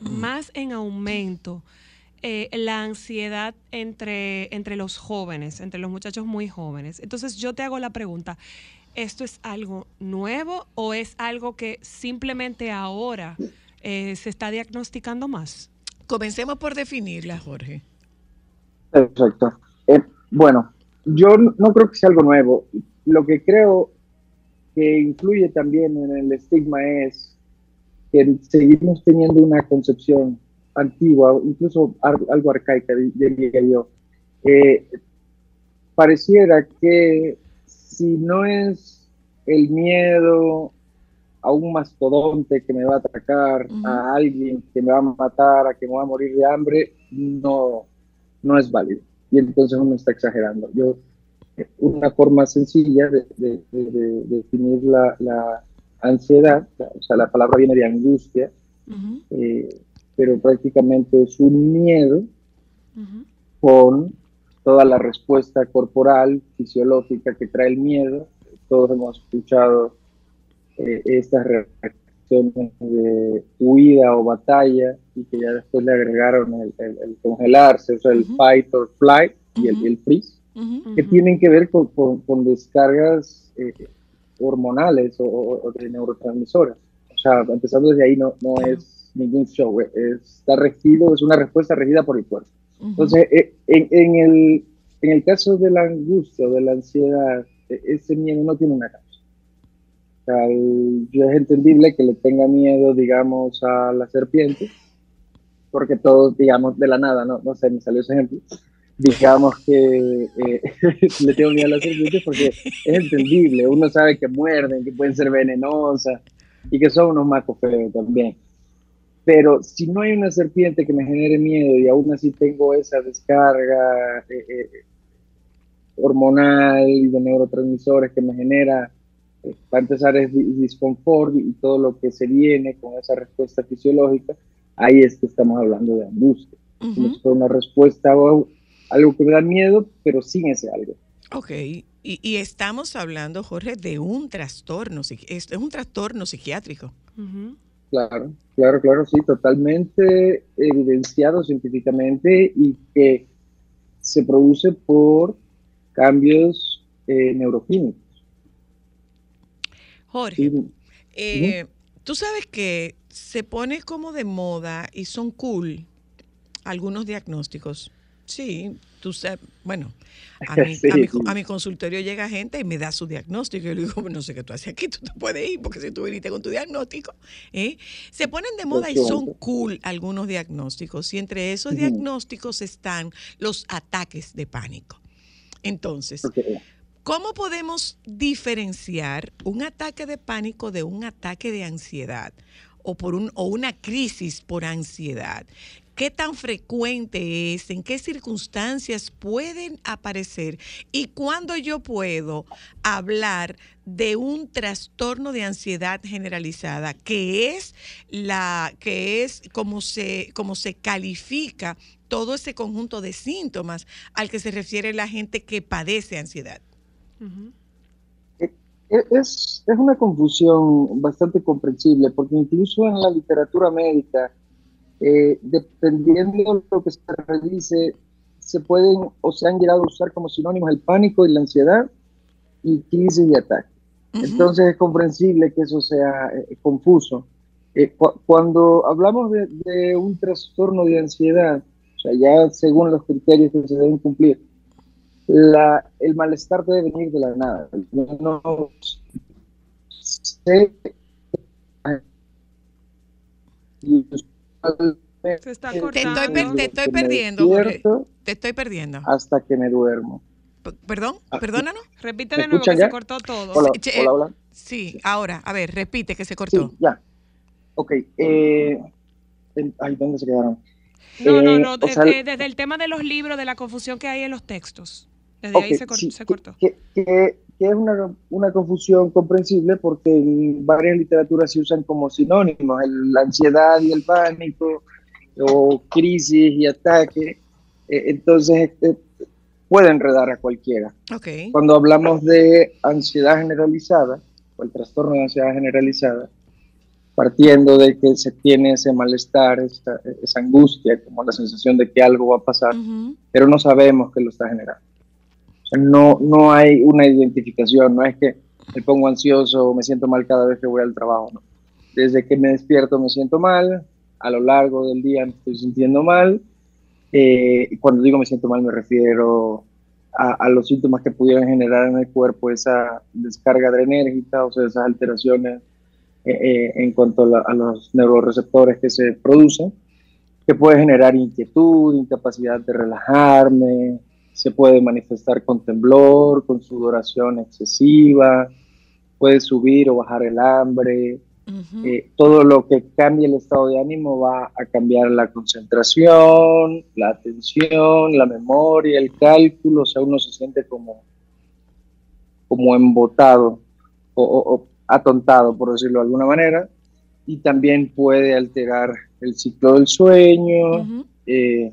más en aumento eh, la ansiedad entre, entre los jóvenes, entre los muchachos muy jóvenes. Entonces yo te hago la pregunta, ¿esto es algo nuevo o es algo que simplemente ahora eh, se está diagnosticando más? Comencemos por definirla, Jorge. Perfecto. Eh, bueno, yo no no creo que sea algo nuevo. Lo que creo que influye también en el estigma es que seguimos teniendo una concepción antigua, incluso ar- algo arcaica, di- diría yo. Eh, pareciera que si no es el miedo a un mastodonte que me va a atacar, a alguien que me va a matar, a que me va a morir de hambre, no, no es válido. Y entonces uno está exagerando. Yo, una forma sencilla de, de- de- de definir la, la ansiedad, o sea, la palabra viene de angustia, Ujú. eh, pero prácticamente es un miedo Ujú. con toda la respuesta corporal, fisiológica que trae el miedo. Todos hemos escuchado eh, estas reacciones de huida o batalla y que ya después le agregaron el, el- el congelarse, o sea, el Ujú. fight or flight y el, el freeze, que tienen que ver con, con- con descargas eh, hormonales o, o- de neurotransmisores. O sea, empezando desde ahí no, no es ningún show, eh, está regido, es una respuesta regida por el cuerpo. Ujú. Entonces, eh, en, en el, en el caso de la angustia o de la ansiedad, eh, ese miedo no tiene una causa. O sea, el- es entendible que le tenga miedo, digamos, a la serpiente, porque todos, digamos, de la nada, no, no sé, me salió ese ejemplo, digamos que eh, le tengo miedo a las serpientes porque es entendible, uno sabe que muerden, que pueden ser venenosas y que son unos macos feos también. Pero si no hay una serpiente que me genere miedo y aún así tengo esa descarga eh, eh, hormonal y de neurotransmisores que me genera, eh, para empezar, es di- disconfort y todo lo que se viene con esa respuesta fisiológica, ahí es que estamos hablando de angustia. Si fuera una respuesta algo que me da miedo, pero sin ese algo. Ok, y, y estamos hablando, Jorge, de un trastorno, es es un trastorno psiquiátrico. Claro, claro, claro, sí, totalmente evidenciado científicamente y que se produce por cambios eh, neuroquímicos. Jorge, Sí, eh, tú sabes que se pone como de moda y son cool algunos diagnósticos. Sí, tú sabes, bueno, a mi, Sí, a mi- sí. a mi consultorio llega gente y me da su diagnóstico. Y yo le digo, no sé qué tú haces aquí, tú te puedes ir, porque si tú viniste con tu diagnóstico, ¿eh? se ponen de moda y son cool algunos diagnósticos. Y entre esos diagnósticos están los ataques de pánico. Entonces, ¿Cómo podemos diferenciar un ataque de pánico de un ataque de ansiedad o, por un, o una crisis por ansiedad? ¿Qué tan frecuente es? ¿En qué circunstancias pueden aparecer? ¿Y cuándo yo puedo hablar de un trastorno de ansiedad generalizada, que es la que es como se como se califica todo ese conjunto de síntomas al que se refiere la gente que padece ansiedad? Ujú. e- es, es una confusión bastante comprensible, porque incluso en la literatura médica, eh, dependiendo de lo que se revise, se pueden o se han llegado a usar como sinónimos el pánico y la ansiedad y crisis y ataque. Ujú. Entonces es comprensible que eso sea eh, confuso. Eh, cu- cuando hablamos de, de un trastorno de ansiedad, o sea, ya según los criterios que se deben cumplir, la, el malestar debe venir de la nada. Yo no sé. y Se está Te cortando. estoy, per- te estoy que me perdiendo, Jorge. Te estoy perdiendo. hasta que me duermo. P- Perdón, Ah, perdónanos. Repite ¿Me de nuevo que se cortó todo. Hola, che, hola, hola. Sí, ahora, a ver, repite que se Sí, cortó. ya. Ok. Eh, ay, ¿dónde se quedaron? No, no, Eh, no. sea, desde el tema de los libros, de la confusión que hay en los textos. Desde ahí se, cor- sí, se cortó. Que, que- que es una, una confusión comprensible porque en varias literaturas se usan como sinónimos, el- la ansiedad y el pánico, o crisis y ataque. Eh, entonces, eh, puede enredar a cualquiera. Ok. Cuando hablamos de ansiedad generalizada, o el trastorno de ansiedad generalizada, partiendo de que se tiene ese malestar, esa, esa angustia, como la sensación de que algo va a pasar, Ujú. pero no sabemos qué lo está generando. No, no hay una identificación, no es que me pongo ansioso me siento mal cada vez que voy al trabajo. Desde que me despierto me siento mal, a lo largo del día me estoy sintiendo mal. eh, cuando digo me siento mal me refiero a, los síntomas que pudieran generar en el cuerpo esa descarga adrenérgica, o sea, esas alteraciones eh, eh, en cuanto a, a los neuroreceptores que se producen, que puede generar inquietud, incapacidad de relajarme, se puede manifestar con temblor, con sudoración excesiva, puede subir o bajar el hambre, eh, todo lo que cambie el estado de ánimo va a cambiar la concentración, la atención, la memoria, el cálculo, o sea, uno se siente como, como embotado o, o- o atontado, por decirlo de alguna manera, y también puede alterar el ciclo del sueño, eh,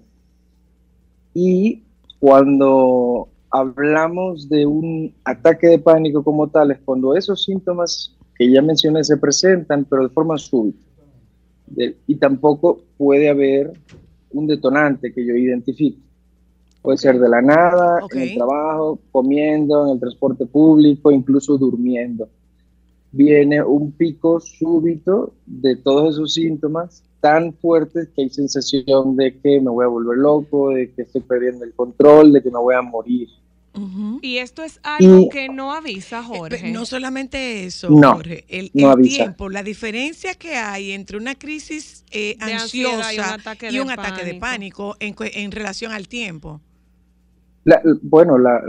y cuando hablamos de un ataque de pánico como tal, es cuando esos síntomas que ya mencioné se presentan, pero de forma súbita. Y tampoco puede haber un detonante que yo identifique. Puede ser de la nada, Ok. en el trabajo, comiendo, en el transporte público, incluso durmiendo. Viene un pico súbito de todos esos síntomas tan fuertes que hay sensación de que me voy a volver loco, de que estoy perdiendo el control, de que me voy a morir. Y esto es algo Y- que no avisa, Eh, Jorge. No solamente eso, No, Jorge, el, no el avisa. tiempo, la diferencia que hay entre una crisis eh, y un ansiosa ataque y de un ataque de pánico. en, relación al tiempo. La- bueno, la,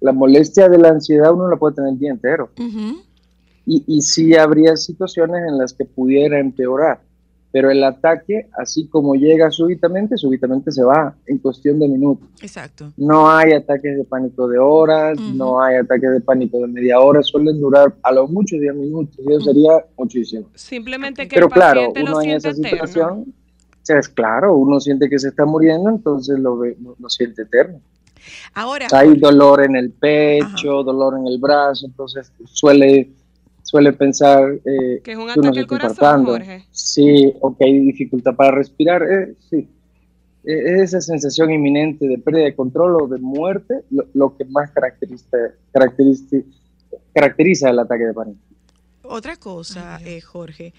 la molestia de la ansiedad uno la puede tener el día entero. Ujú. Y, y sí habría situaciones en las que pudiera empeorar. Pero el ataque, así como llega súbitamente, súbitamente se va en cuestión de minutos. Exacto. No hay ataques de pánico de horas, Ujú. no hay ataques de pánico de media hora, suelen durar a lo mucho 10 minutos, y eso Ujú. sería muchísimo. Simplemente que Pero el claro, paciente lo uno en esa eterno. situación, o sea, es claro, uno siente que se está muriendo, entonces lo, ve, lo, lo siente eterno. Ahora, Hay dolor en el pecho, dolor en el brazo, entonces suele, suele pensar eh, Que es un ataque al está corazón. Jorge. Sí, o que hay dificultad para respirar, eh, sí. Eh, esa sensación inminente de pérdida de control o de muerte, lo, lo que más caracteriza, caracteriza, caracteriza el ataque de pánico. otra cosa, Ay, eh, Jorge,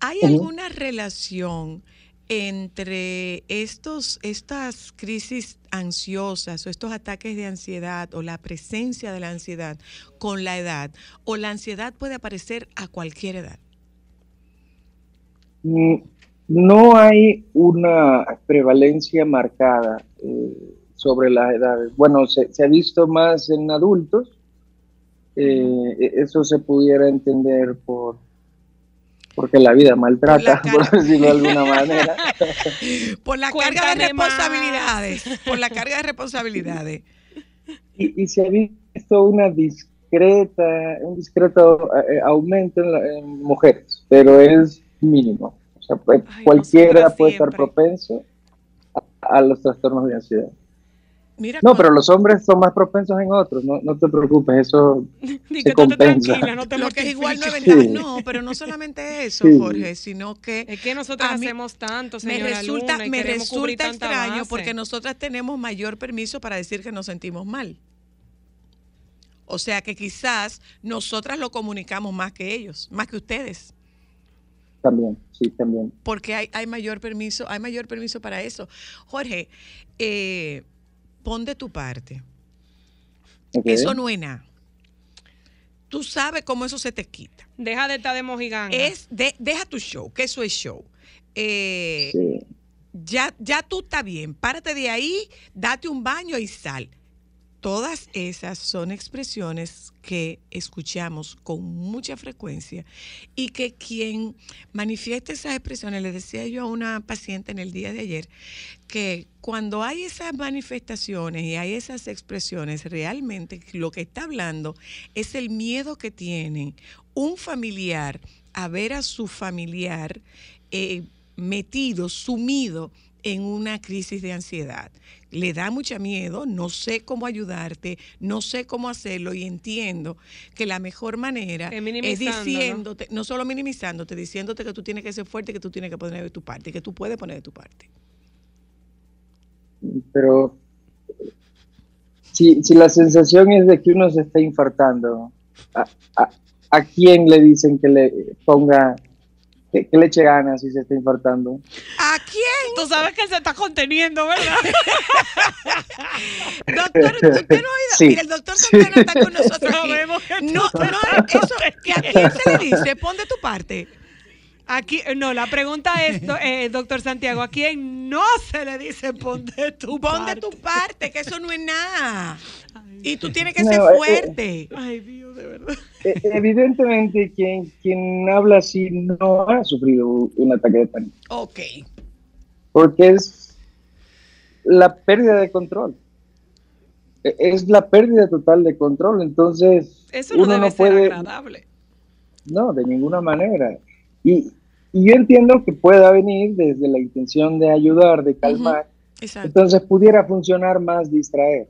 ¿hay alguna relación entre estos, estas crisis ansiosas o estos ataques de ansiedad o la presencia de la ansiedad con la edad? ¿O la ansiedad puede aparecer a cualquier edad? Mm, No hay una prevalencia marcada eh, sobre las edades. Bueno, se, se ha visto más en adultos. eh, e- eso se pudiera entender por porque la vida maltrata, Por decirlo de alguna manera. Por la carga de más. responsabilidades. Por la carga de responsabilidades. Y, y se ha visto una discreta, un discreto eh, aumento en, la- en mujeres, pero es mínimo. O sea, pues, Ay, cualquiera puede estar propenso a, a los trastornos de ansiedad. Mira, No, con- pero los hombres son más propensos en otros, no, no te preocupes, eso se compensa. tranquila, no te lo que es igual no es. Sí. No, pero no solamente eso, Sí. Jorge, sino que Es que nosotros hacemos tanto, me señora resulta, Luna, y me queremos cubrir resulta extraño base. porque nosotras tenemos mayor permiso para decir que nos sentimos mal. O sea que quizás nosotras lo comunicamos más que ellos, más que ustedes, también, sí, también. porque hay, hay mayor permiso, hay mayor permiso para eso. Jorge, eh, pon de tu parte. Eso no es nada. Tú sabes cómo eso se te quita. Deja de estar de mojiganga. Es de, deja tu show, que eso es show. Eh, Sí. ya, ya tú estás bien, párate de ahí, date un baño y sal. Todas esas son expresiones que escuchamos con mucha frecuencia y que quien manifiesta esas expresiones, le decía yo a una paciente en el día de ayer, que cuando hay esas manifestaciones y hay esas expresiones, realmente lo que está hablando es el miedo que tiene un familiar a ver a su familiar eh, metido, sumido en una crisis de ansiedad. Le da mucha miedo, no sé cómo ayudarte, no sé cómo hacerlo y entiendo que la mejor manera Es diciéndote, ¿no? solo minimizándote, diciéndote que tú tienes que ser fuerte, que tú tienes que poner de tu parte, que tú puedes poner de tu parte. Pero si, si la sensación es de que uno se está infartando, ¿a, a, a quién le dicen que le ponga ¿Qué, qué le eche ganas si se está infartando? ¿A quién? Tú sabes que se está conteniendo, ¿verdad? Doctor, usted no ha oído. Sí. Mira, el doctor Santana está con nosotros aquí. Sabemos que No, no, eso, que ¿a quién se le dice? Pon de tu parte. Aquí, no, la pregunta es, eh, doctor Santiago, ¿a quién no se le dice pon de tu Pon de parte? tu parte, que eso no es nada. Ay, Y tú tienes que No, ser eh, fuerte. Ay, Dios, de verdad. E- Evidentemente, quien, quien habla así no ha sufrido un ataque de pánico, Ok. porque es la pérdida de control. E- Es la pérdida total de control, entonces Eso no uno debe no ser puede, agradable. no, de ninguna manera. Y, y yo entiendo que pueda venir desde la intención de ayudar, de calmar, entonces pudiera funcionar más distraer.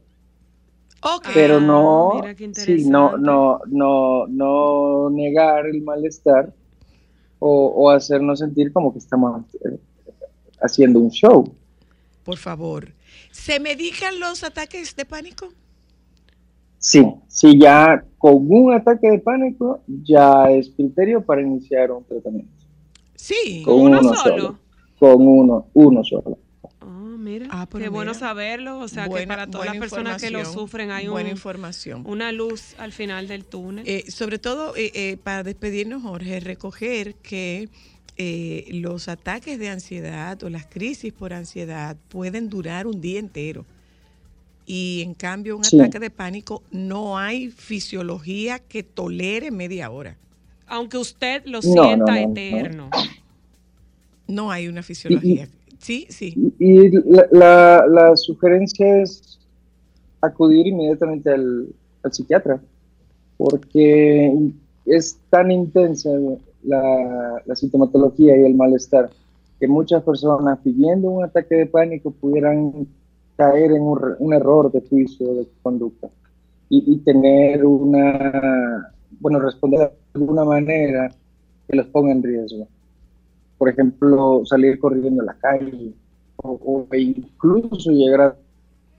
Pero Ah, no, sí, no, no, no, no negar el malestar o, o hacernos sentir como que estamos eh, haciendo un show. Por favor. ¿Se medican los ataques de pánico? Sí, sí, ya con un ataque de pánico ya es criterio para iniciar un tratamiento. Sí. Con uno uno, solo? solo. Con uno, uno solo. Mira, Ah, pero qué bueno saberlo. O sea, que para todas las personas que lo sufren hay Buena un, información. una luz al final del túnel. Eh, sobre todo, eh, eh, para despedirnos, Jorge, recoger que eh, los ataques de ansiedad o las crisis por ansiedad pueden durar un día entero. Y en cambio, un Sí. ataque de pánico no hay fisiología que tolere media hora. Aunque usted lo No, sienta no, no, no. eterno. No hay una fisiología. Sí, sí. Y, la, la- sugerencia es acudir inmediatamente al, al psiquiatra, porque es tan intensa la, la sintomatología y el malestar que muchas personas pidiendo un ataque de pánico pudieran caer en un, un error de juicio de conducta y, y tener una, bueno, responder de alguna manera que los ponga en riesgo. Por ejemplo, salir corriendo a la calle o, o incluso llegar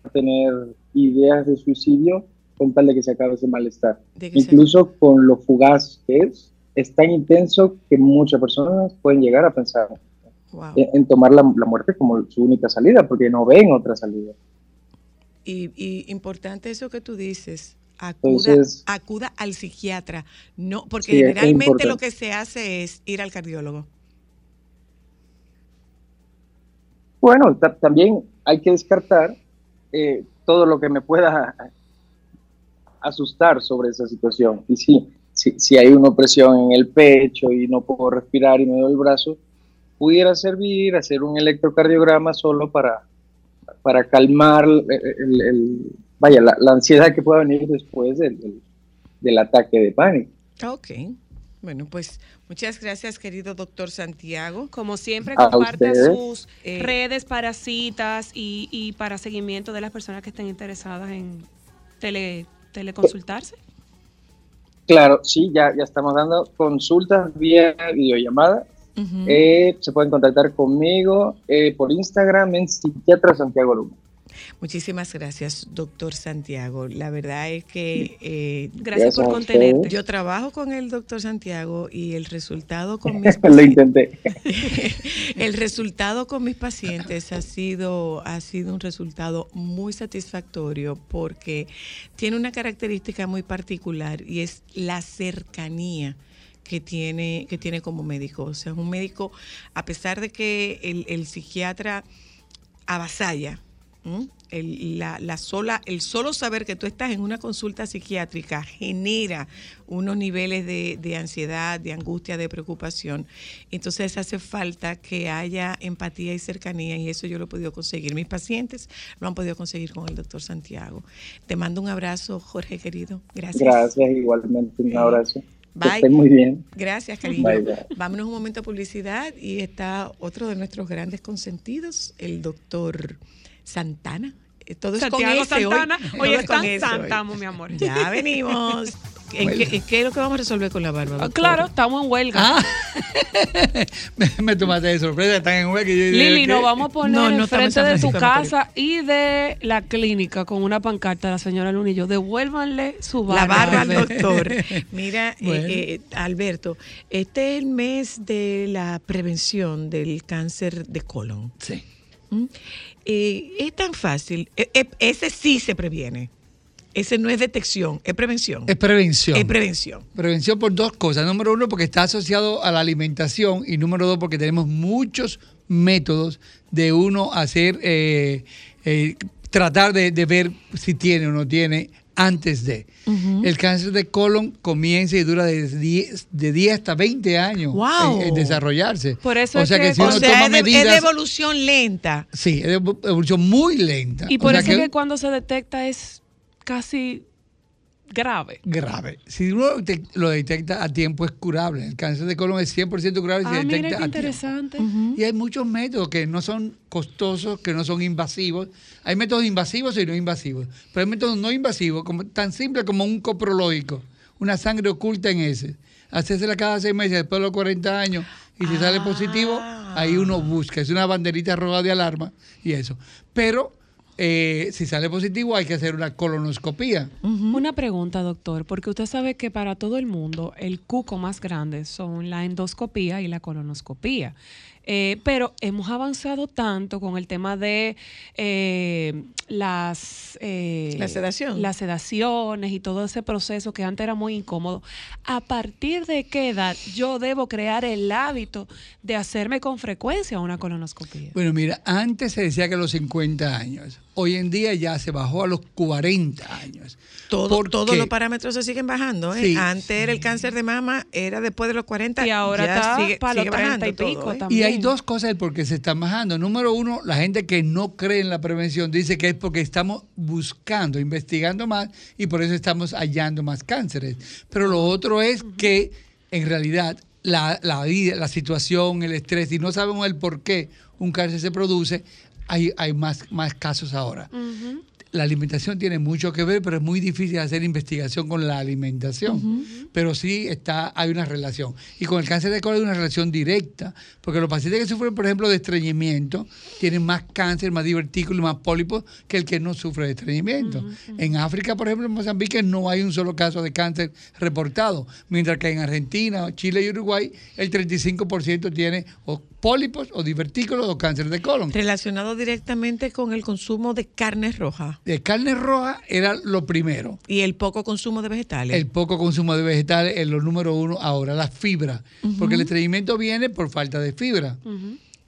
a tener ideas de suicidio con tal de que se acabe ese malestar. Incluso con lo fugaz que es, es tan intenso que muchas personas pueden llegar a pensar Wow. en, en tomar la, la muerte como su única salida, porque no ven otra salida. Y, y importante eso que tú dices. Acuda, Entonces- acuda al psiquiatra. No, porque Sí, generalmente lo que se hace es ir al cardiólogo. Bueno, ta- también hay que descartar eh, todo lo que me pueda asustar sobre esa situación. Y sí, si, si hay una opresión en el pecho y no puedo respirar y me doy el brazo, pudiera servir hacer un electrocardiograma solo para, para calmar el- el- vaya, la, la ansiedad que pueda venir después del, del- del ataque de pánico. Ok. Bueno, pues muchas gracias, querido doctor Santiago. Como siempre, ustedes. sus Eh, redes para citas y, y para seguimiento de las personas que estén interesadas en tele, teleconsultarse. Claro, sí, ya, ya estamos dando consultas vía videollamada. Eh, se pueden contactar conmigo eh, por Instagram en Psiquiatra Santiago Luna. Muchísimas gracias, doctor Santiago. La verdad es que eh, Gracias, Gracias por contenerte. yo trabajo con el doctor Santiago y el resultado con mis Lo pacientes, intenté. el resultado con mis pacientes ha sido, ha sido un resultado muy satisfactorio porque tiene una característica muy particular y es la cercanía que tiene, que tiene como médico. O sea, es un médico, a pesar de que el, el psiquiatra avasalla. El, la, la sola, el solo saber que tú estás en una consulta psiquiátrica genera unos niveles de, de ansiedad, de angustia, de preocupación. Entonces hace falta que haya empatía y cercanía y eso yo lo he podido conseguir. Mis pacientes lo han podido conseguir con el doctor Santiago. Te mando un abrazo, Jorge querido. Gracias. Gracias, igualmente. Un Eh, abrazo. Que Bye. estén muy bien. Gracias, cariño. Bye, bye. Vámonos un momento a publicidad y está otro de nuestros grandes consentidos, el doctor Santana. Eh, Todo es Santiago con ese Santana. hoy. Hoy Todo es tan hoy. mi amor. Ya venimos. ¿En qué, en qué es lo que vamos a resolver con la barba? Ah? Claro, estamos en huelga. Ah, me, me tomaste de sorpresa, están en huelga. y yo dije, Lili, nos vamos a poner No, enfrente de tu de casa y de la clínica con una pancarta a la señora Lunillo. Devuélvanle su barba. La barba al doctor. Mira, eh, eh, Alberto, este es el mes de la prevención del cáncer de colon. Sí. ¿Mm? Eh, es tan fácil. Eh, eh, ese sí se previene. Ese no es detección, es prevención. Es prevención. Es prevención. Prevención por dos cosas. Número uno, porque está asociado a la alimentación. Y número dos, porque tenemos muchos métodos de uno hacer, eh, eh, tratar de, de ver si tiene o no tiene antes de. El cáncer de colon comienza y dura de 10, de 10 hasta 20 años ¡Wow! en, en desarrollarse. Por eso o es sea que, que- si o uno sea, toma es de, es de medidas... evolución lenta. Sí, es de evolución muy lenta. Y O por sea eso es que cuando se detecta es casi grave. grave. Si uno lo detecta a tiempo es curable. El cáncer de colon es 100% curable si Ah, mira detecta qué a tiempo. interesante. Y hay muchos métodos que no son costosos, que no son invasivos. Hay métodos invasivos y no invasivos. Pero hay métodos no invasivos, como, tan simple como un coprológico, una sangre oculta en ese. Hacérsela cada seis meses después de los 40 años y si sale positivo, ahí uno busca. Es una banderita roja de alarma y eso. Pero eh, si sale positivo hay que hacer una colonoscopía. Una pregunta, doctor, porque usted sabe que para todo el mundo el cuco más grande son la endoscopía y la colonoscopía. Eh, pero hemos avanzado tanto con el tema de eh, las, eh, La sedación. las sedaciones y todo ese proceso que antes era muy incómodo. ¿A partir de qué edad yo debo crear el hábito de hacerme con frecuencia una colonoscopía? Bueno, mira, antes se decía que a los 50 años. Hoy en día ya se bajó a los 40 años. Todo, ¿Por todos los parámetros se siguen bajando. ¿eh? Sí. Antes era el cáncer de mama, era después de los 40. Y ahora ya está sigue, para los sigue 30 bajando y pico todo, ¿eh? también. Y hay dos cosas del por qué se están bajando. Número uno, la gente que no cree en la prevención dice que es porque estamos buscando, investigando más y por eso estamos hallando más cánceres. Pero lo otro es que en realidad la, la vida, la situación, el estrés, y no sabemos el por qué un cáncer se produce, hay, hay más, más casos ahora. La alimentación tiene mucho que ver, pero es muy difícil hacer investigación con la alimentación. Pero sí está, hay una relación. Y con el cáncer de colon hay una relación directa, porque los pacientes que sufren, por ejemplo, de estreñimiento, tienen más cáncer, más divertículos, más pólipos que el que no sufre de estreñimiento. En África, por ejemplo, en Mozambique, no hay un solo caso de cáncer reportado, mientras que en Argentina, Chile y Uruguay, el 35% tiene o pólipos o divertículos o cáncer de colon. Relacionado directamente con el consumo de carne roja De carne roja era lo primero. y el poco consumo de vegetales. El poco consumo de vegetales es lo número uno ahora, la fibra. Porque el estreñimiento viene por falta de fibra.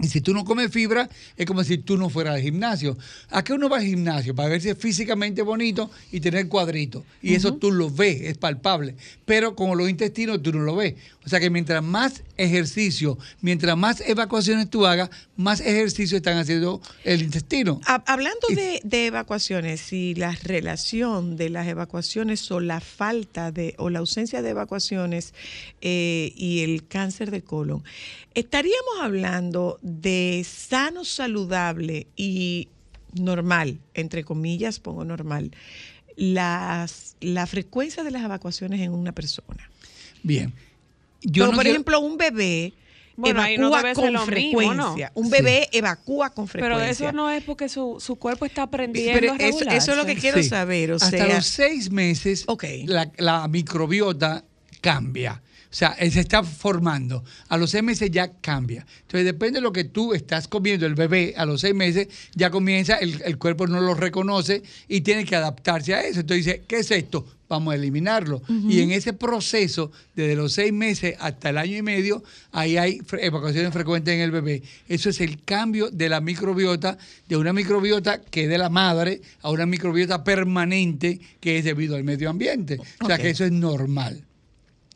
Y si tú no comes fibra, es como si tú no fueras al gimnasio. ¿A qué uno va al gimnasio? Para verse físicamente bonito y tener cuadritos. Y eso tú lo ves, es palpable. Pero con los intestinos tú no lo ves. O sea que mientras más ejercicio, mientras más evacuaciones tú hagas, más ejercicio están haciendo el intestino. Ha- Hablando de evacuaciones y la relación de las evacuaciones o la falta de o la ausencia de evacuaciones eh, y el cáncer de colon, estaríamos hablando de sano, saludable y normal, entre comillas, pongo normal, las, la frecuencia de las evacuaciones en una persona. Bien. Yo Pero, no por quiero- ejemplo, un bebé Bueno, ahí no evacúa con lo mismo, frecuencia. ¿no? Un bebé evacúa con frecuencia. Pero eso no es porque su, su cuerpo está aprendiendo Pero a eso, eso es lo que quiero Sí. saber. O Hasta sea, los seis meses Ok. la, la microbiota cambia. O sea, eh, se está formando. A los seis meses ya cambia. Entonces, depende de lo que tú estás comiendo, el bebé a los seis meses ya comienza, el, el cuerpo no lo reconoce y tiene que adaptarse a eso. Entonces dice, ¿qué es esto? Vamos a eliminarlo. Y en ese proceso, desde los seis meses hasta el año y medio, ahí hay evacuaciones frecuentes en el bebé. Eso es el cambio de la microbiota, de una microbiota que es de la madre a una microbiota permanente que es debido al medio ambiente. O sea que eso es normal.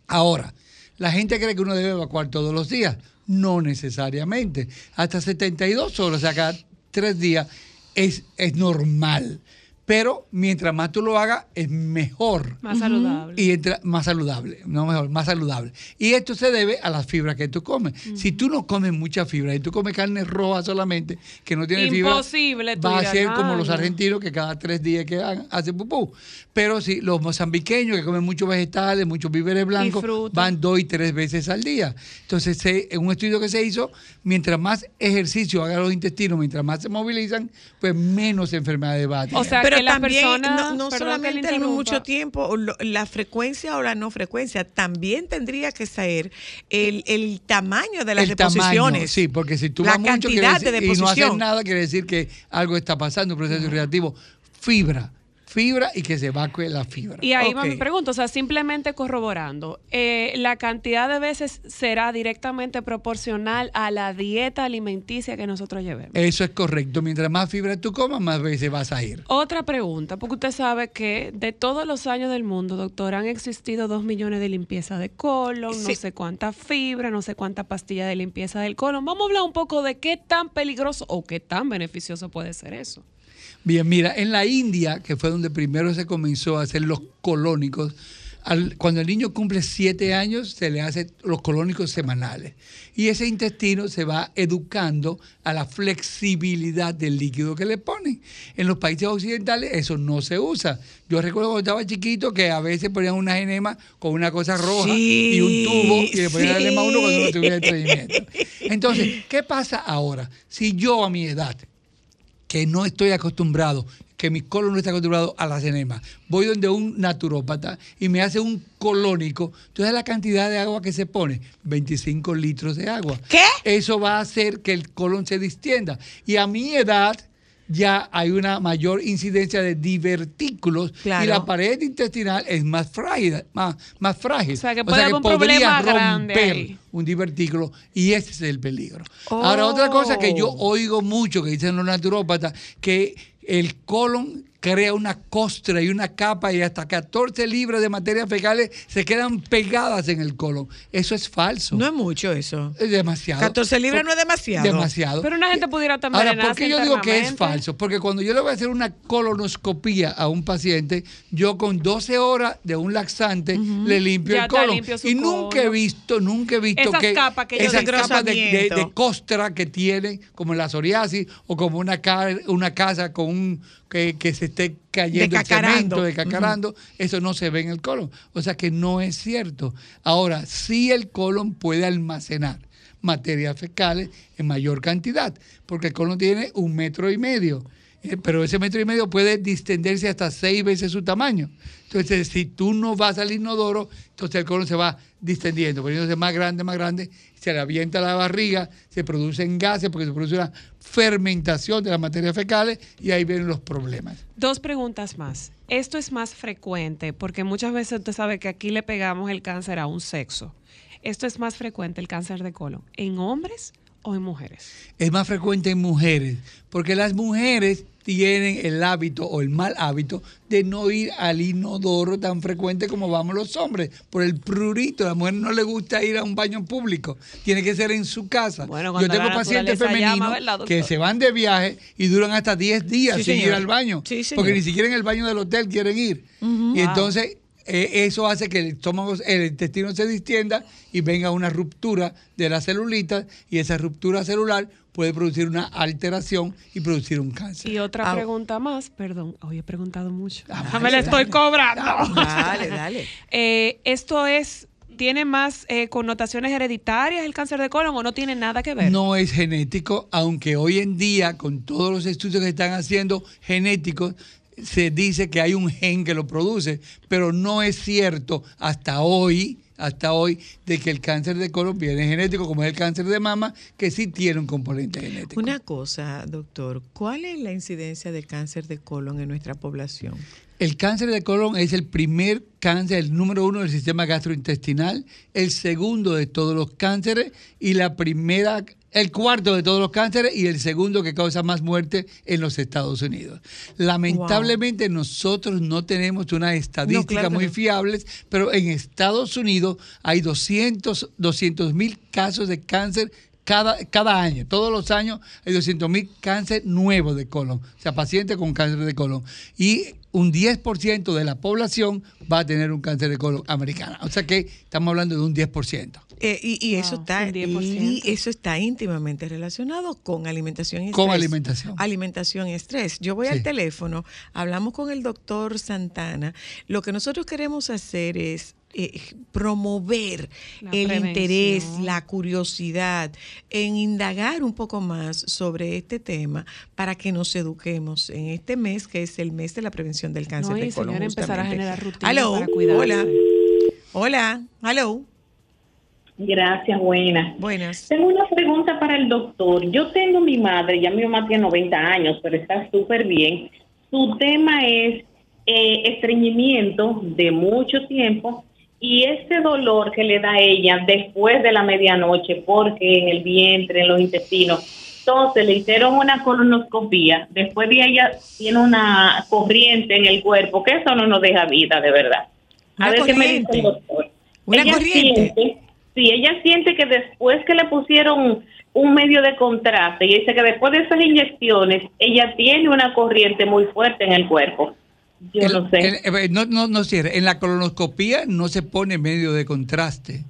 Ahora, la gente cree que uno debe evacuar todos los días. No necesariamente. Hasta 72 horas, o sea, cada tres días es, es normal. Pero mientras más tú lo hagas, es mejor. Más saludable. Y entra más saludable, no mejor, más saludable. Y esto se debe a las fibras que tú comes. Si tú no comes mucha fibra y tú comes carne roja solamente, que no tiene fibra, Imposible, va a ser como "Ay, los no". argentinos que cada tres días que hagan, hacen pupú. Pero si los mozambiqueños que comen muchos vegetales, muchos víveres blancos, van dos y tres veces al día. Entonces, se- en un estudio que se hizo, mientras más ejercicio hagan los intestinos, mientras más se movilizan, pues menos enfermedades va a tener. O sea, Pero también, no, no solamente el mucho tiempo, lo- la frecuencia o la no frecuencia, también tendría que ser el, el tamaño de las el tamaño, deposiciones. sí, porque si tú la vas mucho de decir- y no haces nada, quiere decir que algo está pasando, un proceso irritativo. Fibra, fibra y que se evacue la fibra. Y ahí va Ok. mi pregunta, o sea, simplemente corroborando, eh, la cantidad de veces será directamente proporcional a la dieta alimenticia que nosotros llevemos. Eso es correcto. Mientras más fibra tú comas, más veces vas a ir. Otra pregunta, porque usted sabe que de todos los años del mundo, doctor, han existido dos millones de limpieza de colon, no sé cuánta fibra, no sé cuánta pastilla de limpieza del colon. Vamos a hablar un poco de qué tan peligroso o qué tan beneficioso puede ser eso. Bien, mira, en la India, que fue donde primero se comenzó a hacer los colónicos, al- cuando el niño cumple siete años, se le hace los colónicos semanales. Y ese intestino se va educando a la flexibilidad del líquido que le ponen. En los países occidentales eso no se usa. Yo recuerdo cuando estaba chiquito que a veces ponían una enema con una cosa roja y un tubo y le ponían Sí, el enema a uno cuando no tuviera estreñimiento. Entonces, ¿qué pasa ahora? Si yo a mi edad que no estoy acostumbrado, que mi colon no está acostumbrado a las enemas. Voy donde un naturópata y me hace un colónico. Entonces la cantidad de agua que se pone, 25 litros de agua. ¿Qué? Eso va a hacer que el colon se distienda. Y a mi edad ya hay una mayor incidencia de divertículos Claro. y la pared intestinal es más frágil, más, más frágil. O sea, que puede haber un podría problema grande romper ahí. un divertículo y ese es el peligro. Ahora, otra cosa que yo Oh. oigo mucho que dicen los naturópatas, que el colon crea una costra y una capa y hasta 14 libras de materias fecales se quedan pegadas en el colon. Eso es falso. No es mucho eso. es demasiado. 14 libras no es demasiado. Demasiado. Pero una gente pudiera también Ahora, ¿por qué yo digo que es falso? Porque cuando yo le voy a hacer una colonoscopía a un paciente, yo con 12 horas de un laxante le limpio Ya el colon. limpio su Y nunca he visto, nunca he visto Esas que capas que esas capas de, de- de Engrosamiento. costra que tienen, como la psoriasis, o como una, ca- una casa con un que, que se esté cayendo el Decacarando. cemento, decacarando, eso no se ve en el colon. O sea que no es cierto. Ahora, sí el colon puede almacenar materias fecales en mayor cantidad, porque el colon tiene un metro y medio, pero ese metro y medio puede distenderse hasta seis veces su tamaño. Entonces, si tú no vas al inodoro, entonces el colon se va distendiendo, poniéndose más grande, más grande, se le avienta la barriga, se producen gases porque se produce una fermentación de las materias fecales y ahí vienen los problemas. Dos preguntas más. Esto es más frecuente porque muchas veces usted sabe que aquí le pegamos el cáncer a un sexo. Esto es más frecuente, el cáncer de colon, en hombres o en mujeres. es más frecuente en mujeres, porque las mujeres tienen el hábito o el mal hábito de no ir al inodoro tan frecuente como vamos los hombres, por el prurito. A la mujer no le gusta ir a un baño público, tiene que ser en su casa. Bueno, Yo tengo pacientes femeninos que se van de viaje y duran hasta 10 días Sí, sin ir al baño, Sí, porque ni siquiera en el baño del hotel quieren ir. Y entonces eh, eso hace que el estómago, el intestino se distienda y venga una ruptura de las celulitas y esa ruptura celular puede producir una alteración y producir un cáncer. Y otra Ah. pregunta más, perdón, hoy he preguntado mucho. Ah, me la estoy cobrando. Dale, dale. Eh, esto es, ¿tiene más eh, connotaciones hereditarias el cáncer de colon o no tiene nada que ver? No es genético, aunque hoy en día, con todos los estudios que están haciendo genéticos, se dice que hay un gen que lo produce, pero no es cierto hasta hoy, hasta hoy, de que el cáncer de colon viene genético, como es el cáncer de mama, que sí tiene un componente genético. Una cosa, doctor, ¿cuál es la incidencia de cáncer de colon en nuestra población? El cáncer de colon es el primer cáncer, el número uno del sistema gastrointestinal, el segundo de todos los cánceres y la primera, el cuarto de todos los cánceres y el segundo que causa más muerte en los Estados Unidos. Lamentablemente nosotros no tenemos una estadística claro muy no. fiables, pero en Estados Unidos hay 200 mil casos de cáncer cada, cada año, todos los años hay 200 mil cáncer nuevos de colon, o sea, pacientes con cáncer de colon. Y un 10% de la población va a tener un cáncer de colon americana. O sea que estamos hablando de un 10%. Eh, y, y eso Wow, está un 10%. y eso está íntimamente relacionado con alimentación y Con estrés. alimentación. Alimentación y estrés. Yo voy Sí. al teléfono, hablamos con el doctor Santana. Lo que nosotros queremos hacer es eh, promover La el prevención. interés, la curiosidad en indagar un poco más sobre este tema para que nos eduquemos en este mes que es el mes de la prevención del cáncer No, de colon. señora, empezar a generar rutinas para cuidarse. hola, hola, hello, Gracias, buenas. buenas. Tengo una pregunta para el doctor. Yo tengo mi madre, ya mi mamá tiene 90 años, pero está súper bien. Su tema es eh, estreñimiento de mucho tiempo y ese dolor que le da a ella después de la medianoche, porque en el vientre, en los intestinos. Entonces le hicieron una colonoscopía. Después de ella tiene una corriente en el cuerpo, que eso no nos deja vida, de verdad. A ver qué me dice el doctor. Una ella corriente. Siente, sí, ella siente que después que le pusieron un medio de contraste, y dice que después de esas inyecciones, ella tiene una corriente muy fuerte en el cuerpo. Yo El- no sé. el- eh, no, no, no cierre. En la colonoscopía no se pone medio de contraste.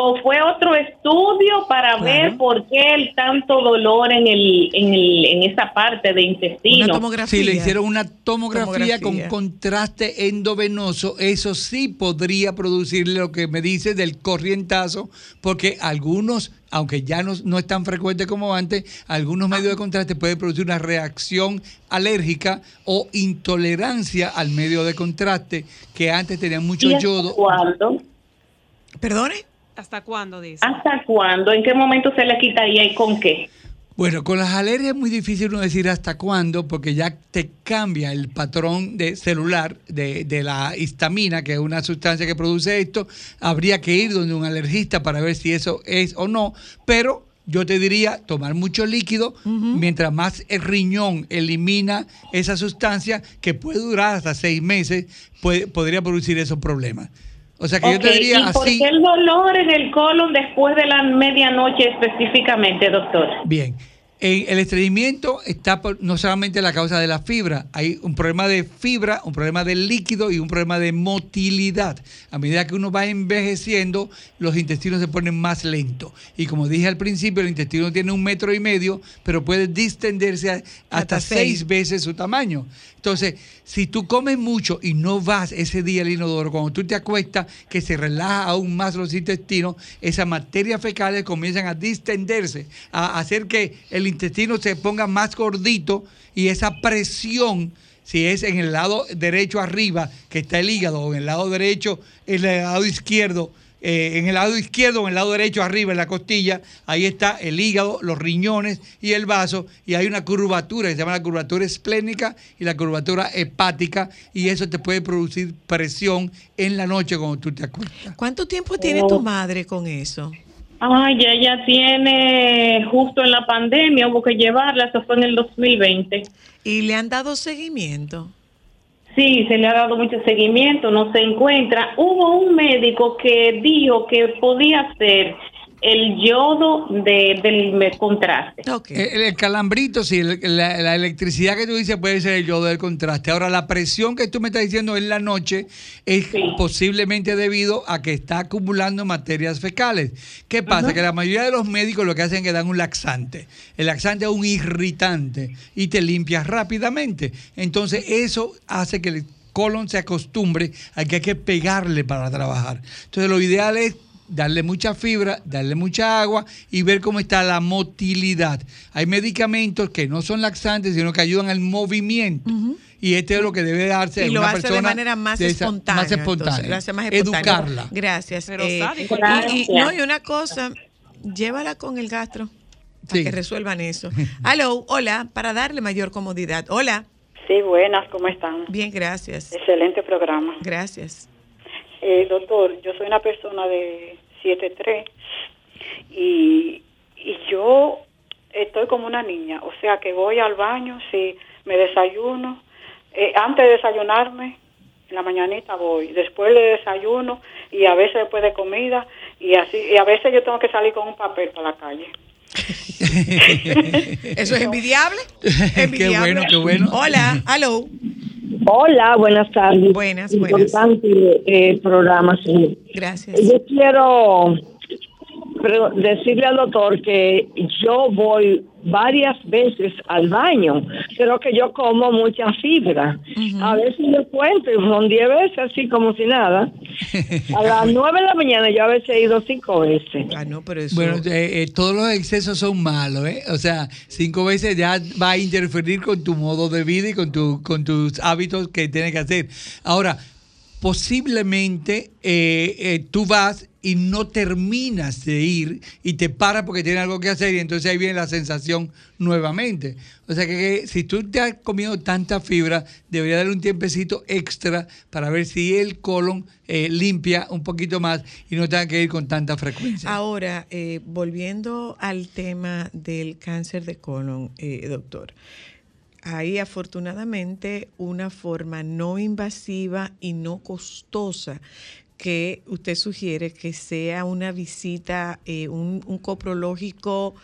O fue otro estudio para Claro. ver por qué el tanto dolor en el, en el en esa parte de intestino. Una tomografía. Si le hicieron una tomografía, con contraste endovenoso, eso sí podría producirle lo que me dice del corrientazo, porque algunos, aunque ya no, no es tan frecuente como antes, algunos medios de contraste pueden producir una reacción alérgica o intolerancia al medio de contraste, que antes tenían mucho ¿Y hasta yodo. cuándo? ¿Perdone? ¿Hasta cuándo dice? ¿Hasta cuándo? ¿En qué momento se le quitaría y con qué? Bueno, con las alergias es muy difícil uno decir hasta cuándo, porque ya te cambia el patrón de celular de, de la histamina, que es una sustancia que produce esto. Habría que ir donde un alergista para ver si eso es o no, pero yo te diría tomar mucho líquido, mientras más el riñón elimina esa sustancia, que puede durar hasta seis meses, puede, podría producir esos problemas. O sea que yo te diría ¿Y por así. qué el dolor en el colon después de la medianoche específicamente, doctor? Bien. El estreñimiento está por- no solamente la causa de la fibra, hay un problema de fibra, un problema de líquido y un problema de motilidad. A medida que uno va envejeciendo, los intestinos se ponen más lentos. Y como dije al principio, el intestino tiene un metro y medio, pero puede distenderse Hasta seis. seis. veces su tamaño. Entonces, si tú comes mucho y no vas ese día al inodoro, cuando tú te acuestas, que se relaja aún más los intestinos, esas materias fecales comienzan a distenderse, a hacer que el intestino se ponga más gordito y esa presión, si es en el lado derecho arriba, que está el hígado, o en el lado derecho, en el lado izquierdo, eh, en el lado izquierdo o en el lado derecho arriba, en la costilla, ahí está el hígado, los riñones y el vaso, y hay una curvatura que se llama la curvatura esplénica y la curvatura hepática, y eso te puede producir presión en la noche cuando tú te acuestas. ¿Cuánto tiempo tiene tu madre con eso? Ay, ella tiene justo en la pandemia, hubo que llevarla, eso fue en el 2020. ¿Y le han dado seguimiento? Sí, se le ha dado mucho seguimiento, no se encuentra. Hubo un médico que dijo que podía ser el yodo de, del contraste. El, el calambrito, sí, el- la, la electricidad que tú dices puede ser el yodo del contraste. Ahora, la presión que tú me estás diciendo en la noche es Sí. posiblemente debido a que está acumulando materias fecales. ¿Qué pasa? Que la mayoría de los médicos lo que hacen es que dan un laxante. El laxante es un irritante y te limpias rápidamente. Entonces, eso hace que el colon se acostumbre a que hay que pegarle para trabajar. Entonces, lo ideal es darle mucha fibra, darle mucha agua y ver cómo está la motilidad. Hay medicamentos que no son laxantes, sino que ayudan al movimiento. Y este es lo que debe darse Y lo una hace de manera más de esa- espontánea. Más espontánea. entonces, lo hace más espontánea. Educarla. Gracias. Pero Eh, y- y, no, y una cosa, llévala con el gastro para Sí. que resuelvan eso. Aló, hola, para darle mayor comodidad. Hola, Sí, buenas, ¿cómo están? bien, gracias. Excelente programa. Gracias. Eh, doctor, yo soy una persona de 7'3 y, y yo estoy como una niña, o sea que voy al baño, si me desayuno, eh, antes de desayunarme, En la mañanita voy, después de desayuno y a veces después de comida y así y a veces yo tengo que salir con un papel para la calle. ¿Eso es envidiable? qué Envidiable. bueno, qué bueno. Hola, hello. Hola, buenas tardes. Buenas, buenas. Importante eh, programa, señor. Gracias. Yo quiero decirle al doctor que yo voy varias veces al baño, pero que yo como mucha fibra. A veces yo cuento y son 10 veces, así como si nada. A las 9 de la mañana yo a veces he ido cinco veces. Ah, no, pero eso... Bueno, eh, eh, todos los excesos son malos, ¿eh? O sea, cinco veces ya va a interferir con tu modo de vida y con, tu, con tus hábitos que tienes que hacer. Ahora, posiblemente eh, eh, tú vas y no terminas de ir y te paras porque tienes algo que hacer y entonces ahí viene la sensación nuevamente. O sea que, si tú te has comido tanta fibra, debería darle un tiempecito extra para ver si el colon eh, limpia un poquito más y no tenga que ir con tanta frecuencia. Ahora, eh, volviendo al tema del cáncer de colon, eh, doctor, hay afortunadamente una forma no invasiva y no costosa que usted sugiere que sea una visita, eh, un, un coprológico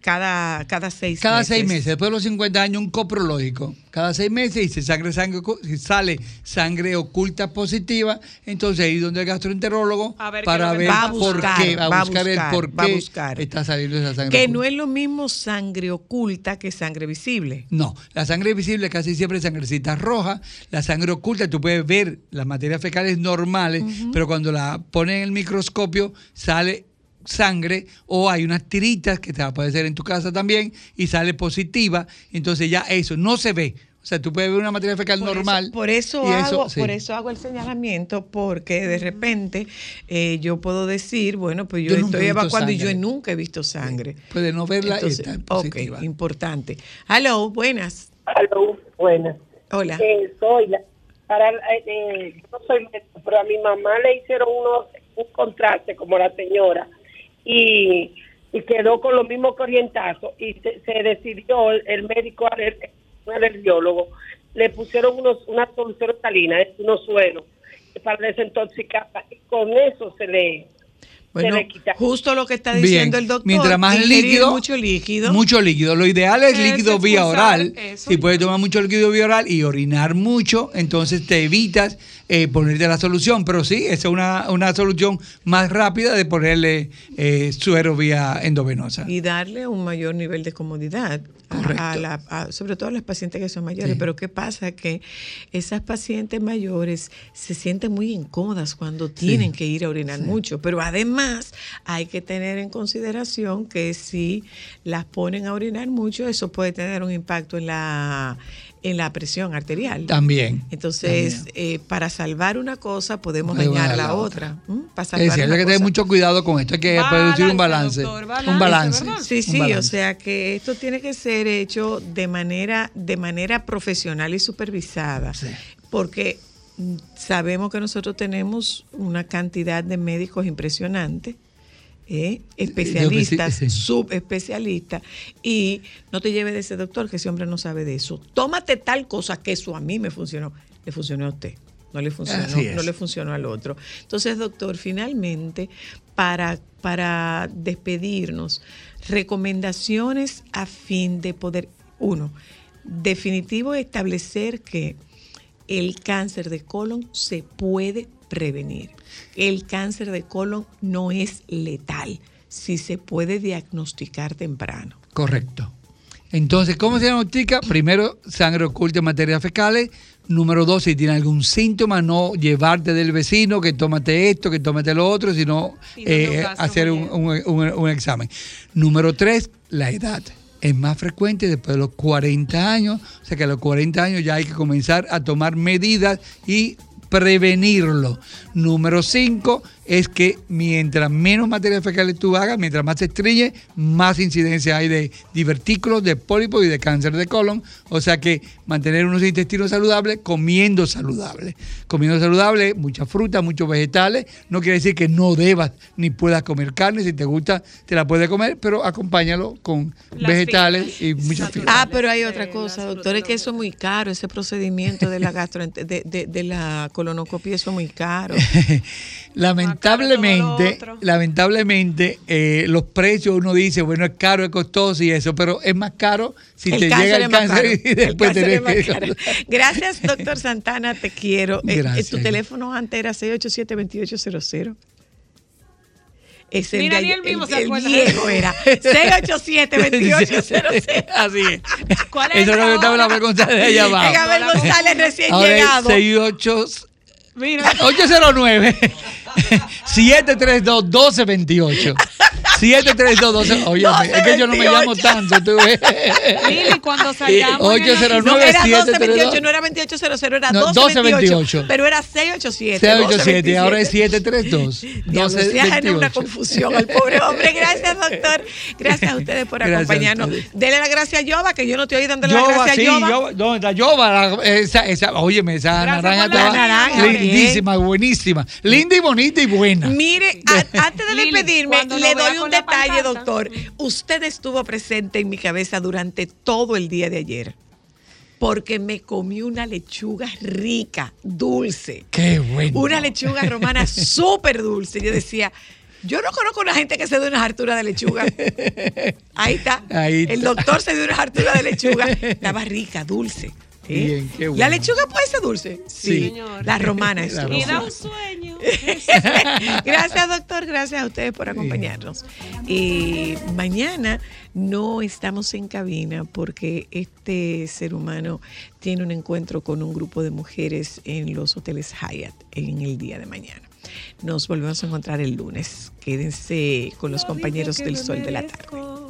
cada, cada seis Cada meses. seis meses, después de los 50 años, un coprológico. Cada seis meses y si sangre, sangre, si sale sangre oculta positiva, entonces ahí donde el gastroenterólogo ver para ver Va a por buscar, qué, va va a a buscar el buscar, por va qué buscar. está saliendo esa sangre. Que oculta. no es lo mismo sangre oculta que sangre visible. No, la sangre visible casi siempre es sangrecita roja. La sangre oculta, tú puedes ver las materias fecales normales, pero cuando la ponen en el microscopio sale sangre o hay unas tiritas que te va a aparecer en tu casa también y sale positiva. Entonces ya eso no se ve. O sea, tú puedes ver una materia fecal Por eso- normal. por eso, hago, sí. por eso hago el señalamiento, porque de repente eh, yo puedo decir, bueno, pues yo, estoy evacuando y yo nunca he visto sangre. Puede no verla y Entonces, ok, importante. Hello, buenas. Aló, buenas. Hola. Eh, soy la, para, eh, eh, yo no soy pero a mi mamá le hicieron unos, un contraste como la señora y, y quedó con lo mismo que orientazo y se, se decidió el, el médico aler- un alergiólogo le pusieron unos una solución salina, unos sueros para desintoxicarla y con eso se le Bueno, se le quita. justo lo que está Bien, diciendo el doctor. Mientras más líquido, mucho líquido. Mucho líquido. Lo ideal es Es líquido vía oral. eso. Si puedes tomar mucho líquido vía oral y orinar mucho, entonces te evitas eh, ponerte la solución. Pero sí, esa es una, una solución más rápida de ponerle eh, suero vía endovenosa. y darle un mayor nivel de comodidad a, a la- a- sobre todo a las pacientes que son mayores. Sí. Pero ¿qué pasa? Que esas pacientes mayores se sienten muy incómodas cuando tienen que ir a orinar mucho. Pero además hay que tener en consideración que si las ponen a orinar mucho, eso puede tener un impacto en la, en la presión arterial. También. Entonces, eh, para salvar una cosa, podemos dañar la, la otra. Es decir, hay que tener mucho cuidado con esto. Hay que producir un balance. un balance. Sí, sí, o sea que esto tiene que ser hecho de manera, de manera profesional y supervisada. Porque mm, sabemos que nosotros tenemos una cantidad de médicos impresionantes. ¿Eh? especialistas, subespecialistas, y no te lleves de ese doctor que ese hombre no sabe de eso. Tómate tal cosa que eso a mí me funcionó. Le funcionó a usted, no le funcionó, no le funcionó al otro. Entonces, doctor, finalmente, para, para despedirnos, recomendaciones a fin de poder, uno, definitivo establecer que el cáncer de colon se puede prevenir. El cáncer de colon no es letal si se puede diagnosticar temprano. Correcto. Entonces, ¿cómo se diagnostica? Primero, sangre oculta en materias fecales. Número dos, si tiene algún síntoma, no llevarte del vecino, que tómate esto, que tómate lo otro, sino no eh, hacer un, un- un- un examen. Número tres, la edad. Es más frecuente después de los 40 años, o sea que a los 40 años ya hay que comenzar a tomar medidas y prevenirlo. Número cinco, es que mientras menos materia fecal tú hagas, mientras más te estrelle, más incidencia hay de divertículos, de pólipos y de cáncer de colon. O sea que mantener unos intestinos saludables comiendo saludable. Comiendo saludable, mucha fruta, muchos vegetales. No quiere decir que no debas ni puedas comer carne. Si te gusta, te la puedes comer, pero acompáñalo con vegetales y muchas fibras. Ah, pero hay otra cosa, doctor, es que eso es muy caro, ese procedimiento de la gastro, de, de- de la colonoscopia, eso es muy caro. lamentablemente, lamentablemente, eh, los precios uno dice, bueno, es caro, es costoso y eso, pero es más caro si El te llega es el más cáncer caro. y El después cáncer tenés es más que... caro. Gracias, doctor Santana, te quiero. Eh, eh, Gracias. tu teléfono antes era 687-2800. Es el, Mira, de ni él mismo el- se el acuerda. viejo era 687-2800. Así es. ¿Cuál Eso es lo que estaba la González allá abajo. Es Abel González recién Ahora es llegado. 68 Mira. 809 732 1228 732 12 Oye, es que yo no me llamo tanto. Tú ves. Lili, cuando salgamos. en el 809 No, era 1228, 732 no era 2800, era No, 1228. 1228. Pero era 687. 687 y ahora es 732. 732 Se genera una 1228. confusión al pobre hombre. Gracias, doctor. Gracias a ustedes por acompañarnos. ustedes. Dele la gracia a Yoba, que yo no te oí dándole la Yoba, gracia sí, a Yoba. Yoba, ¿dónde está Yoba? La- Esa, esa, óyeme, esa Gracias naranja la estaba naranja, lindísima, buenísima. Linda y bonita y buena. Mire, a- antes de Lili, despedirme, le doy un detalle, pancarta. doctor. Usted estuvo presente en mi cabeza durante todo el día de ayer. Porque me comí una lechuga rica, dulce. Qué bueno. Una lechuga romana súper dulce. Yo decía, yo no conozco una gente que se dé unas harturas de lechuga. Ahí está. Ahí El doctor se dio unas harturas de lechuga. Estaba rica, dulce. ¿Eh? Bien, qué ¿La lechuga puede ser dulce? Sí. Señor. La romana es dulce. Y da un sueño. Gracias, doctor. Gracias a ustedes por acompañarnos. Y mañana no estamos en cabina porque este ser humano tiene un encuentro con un grupo de mujeres en los hoteles Hyatt en el día de mañana. Nos volvemos a encontrar el lunes. Quédense con los compañeros del Sol de la Tarde.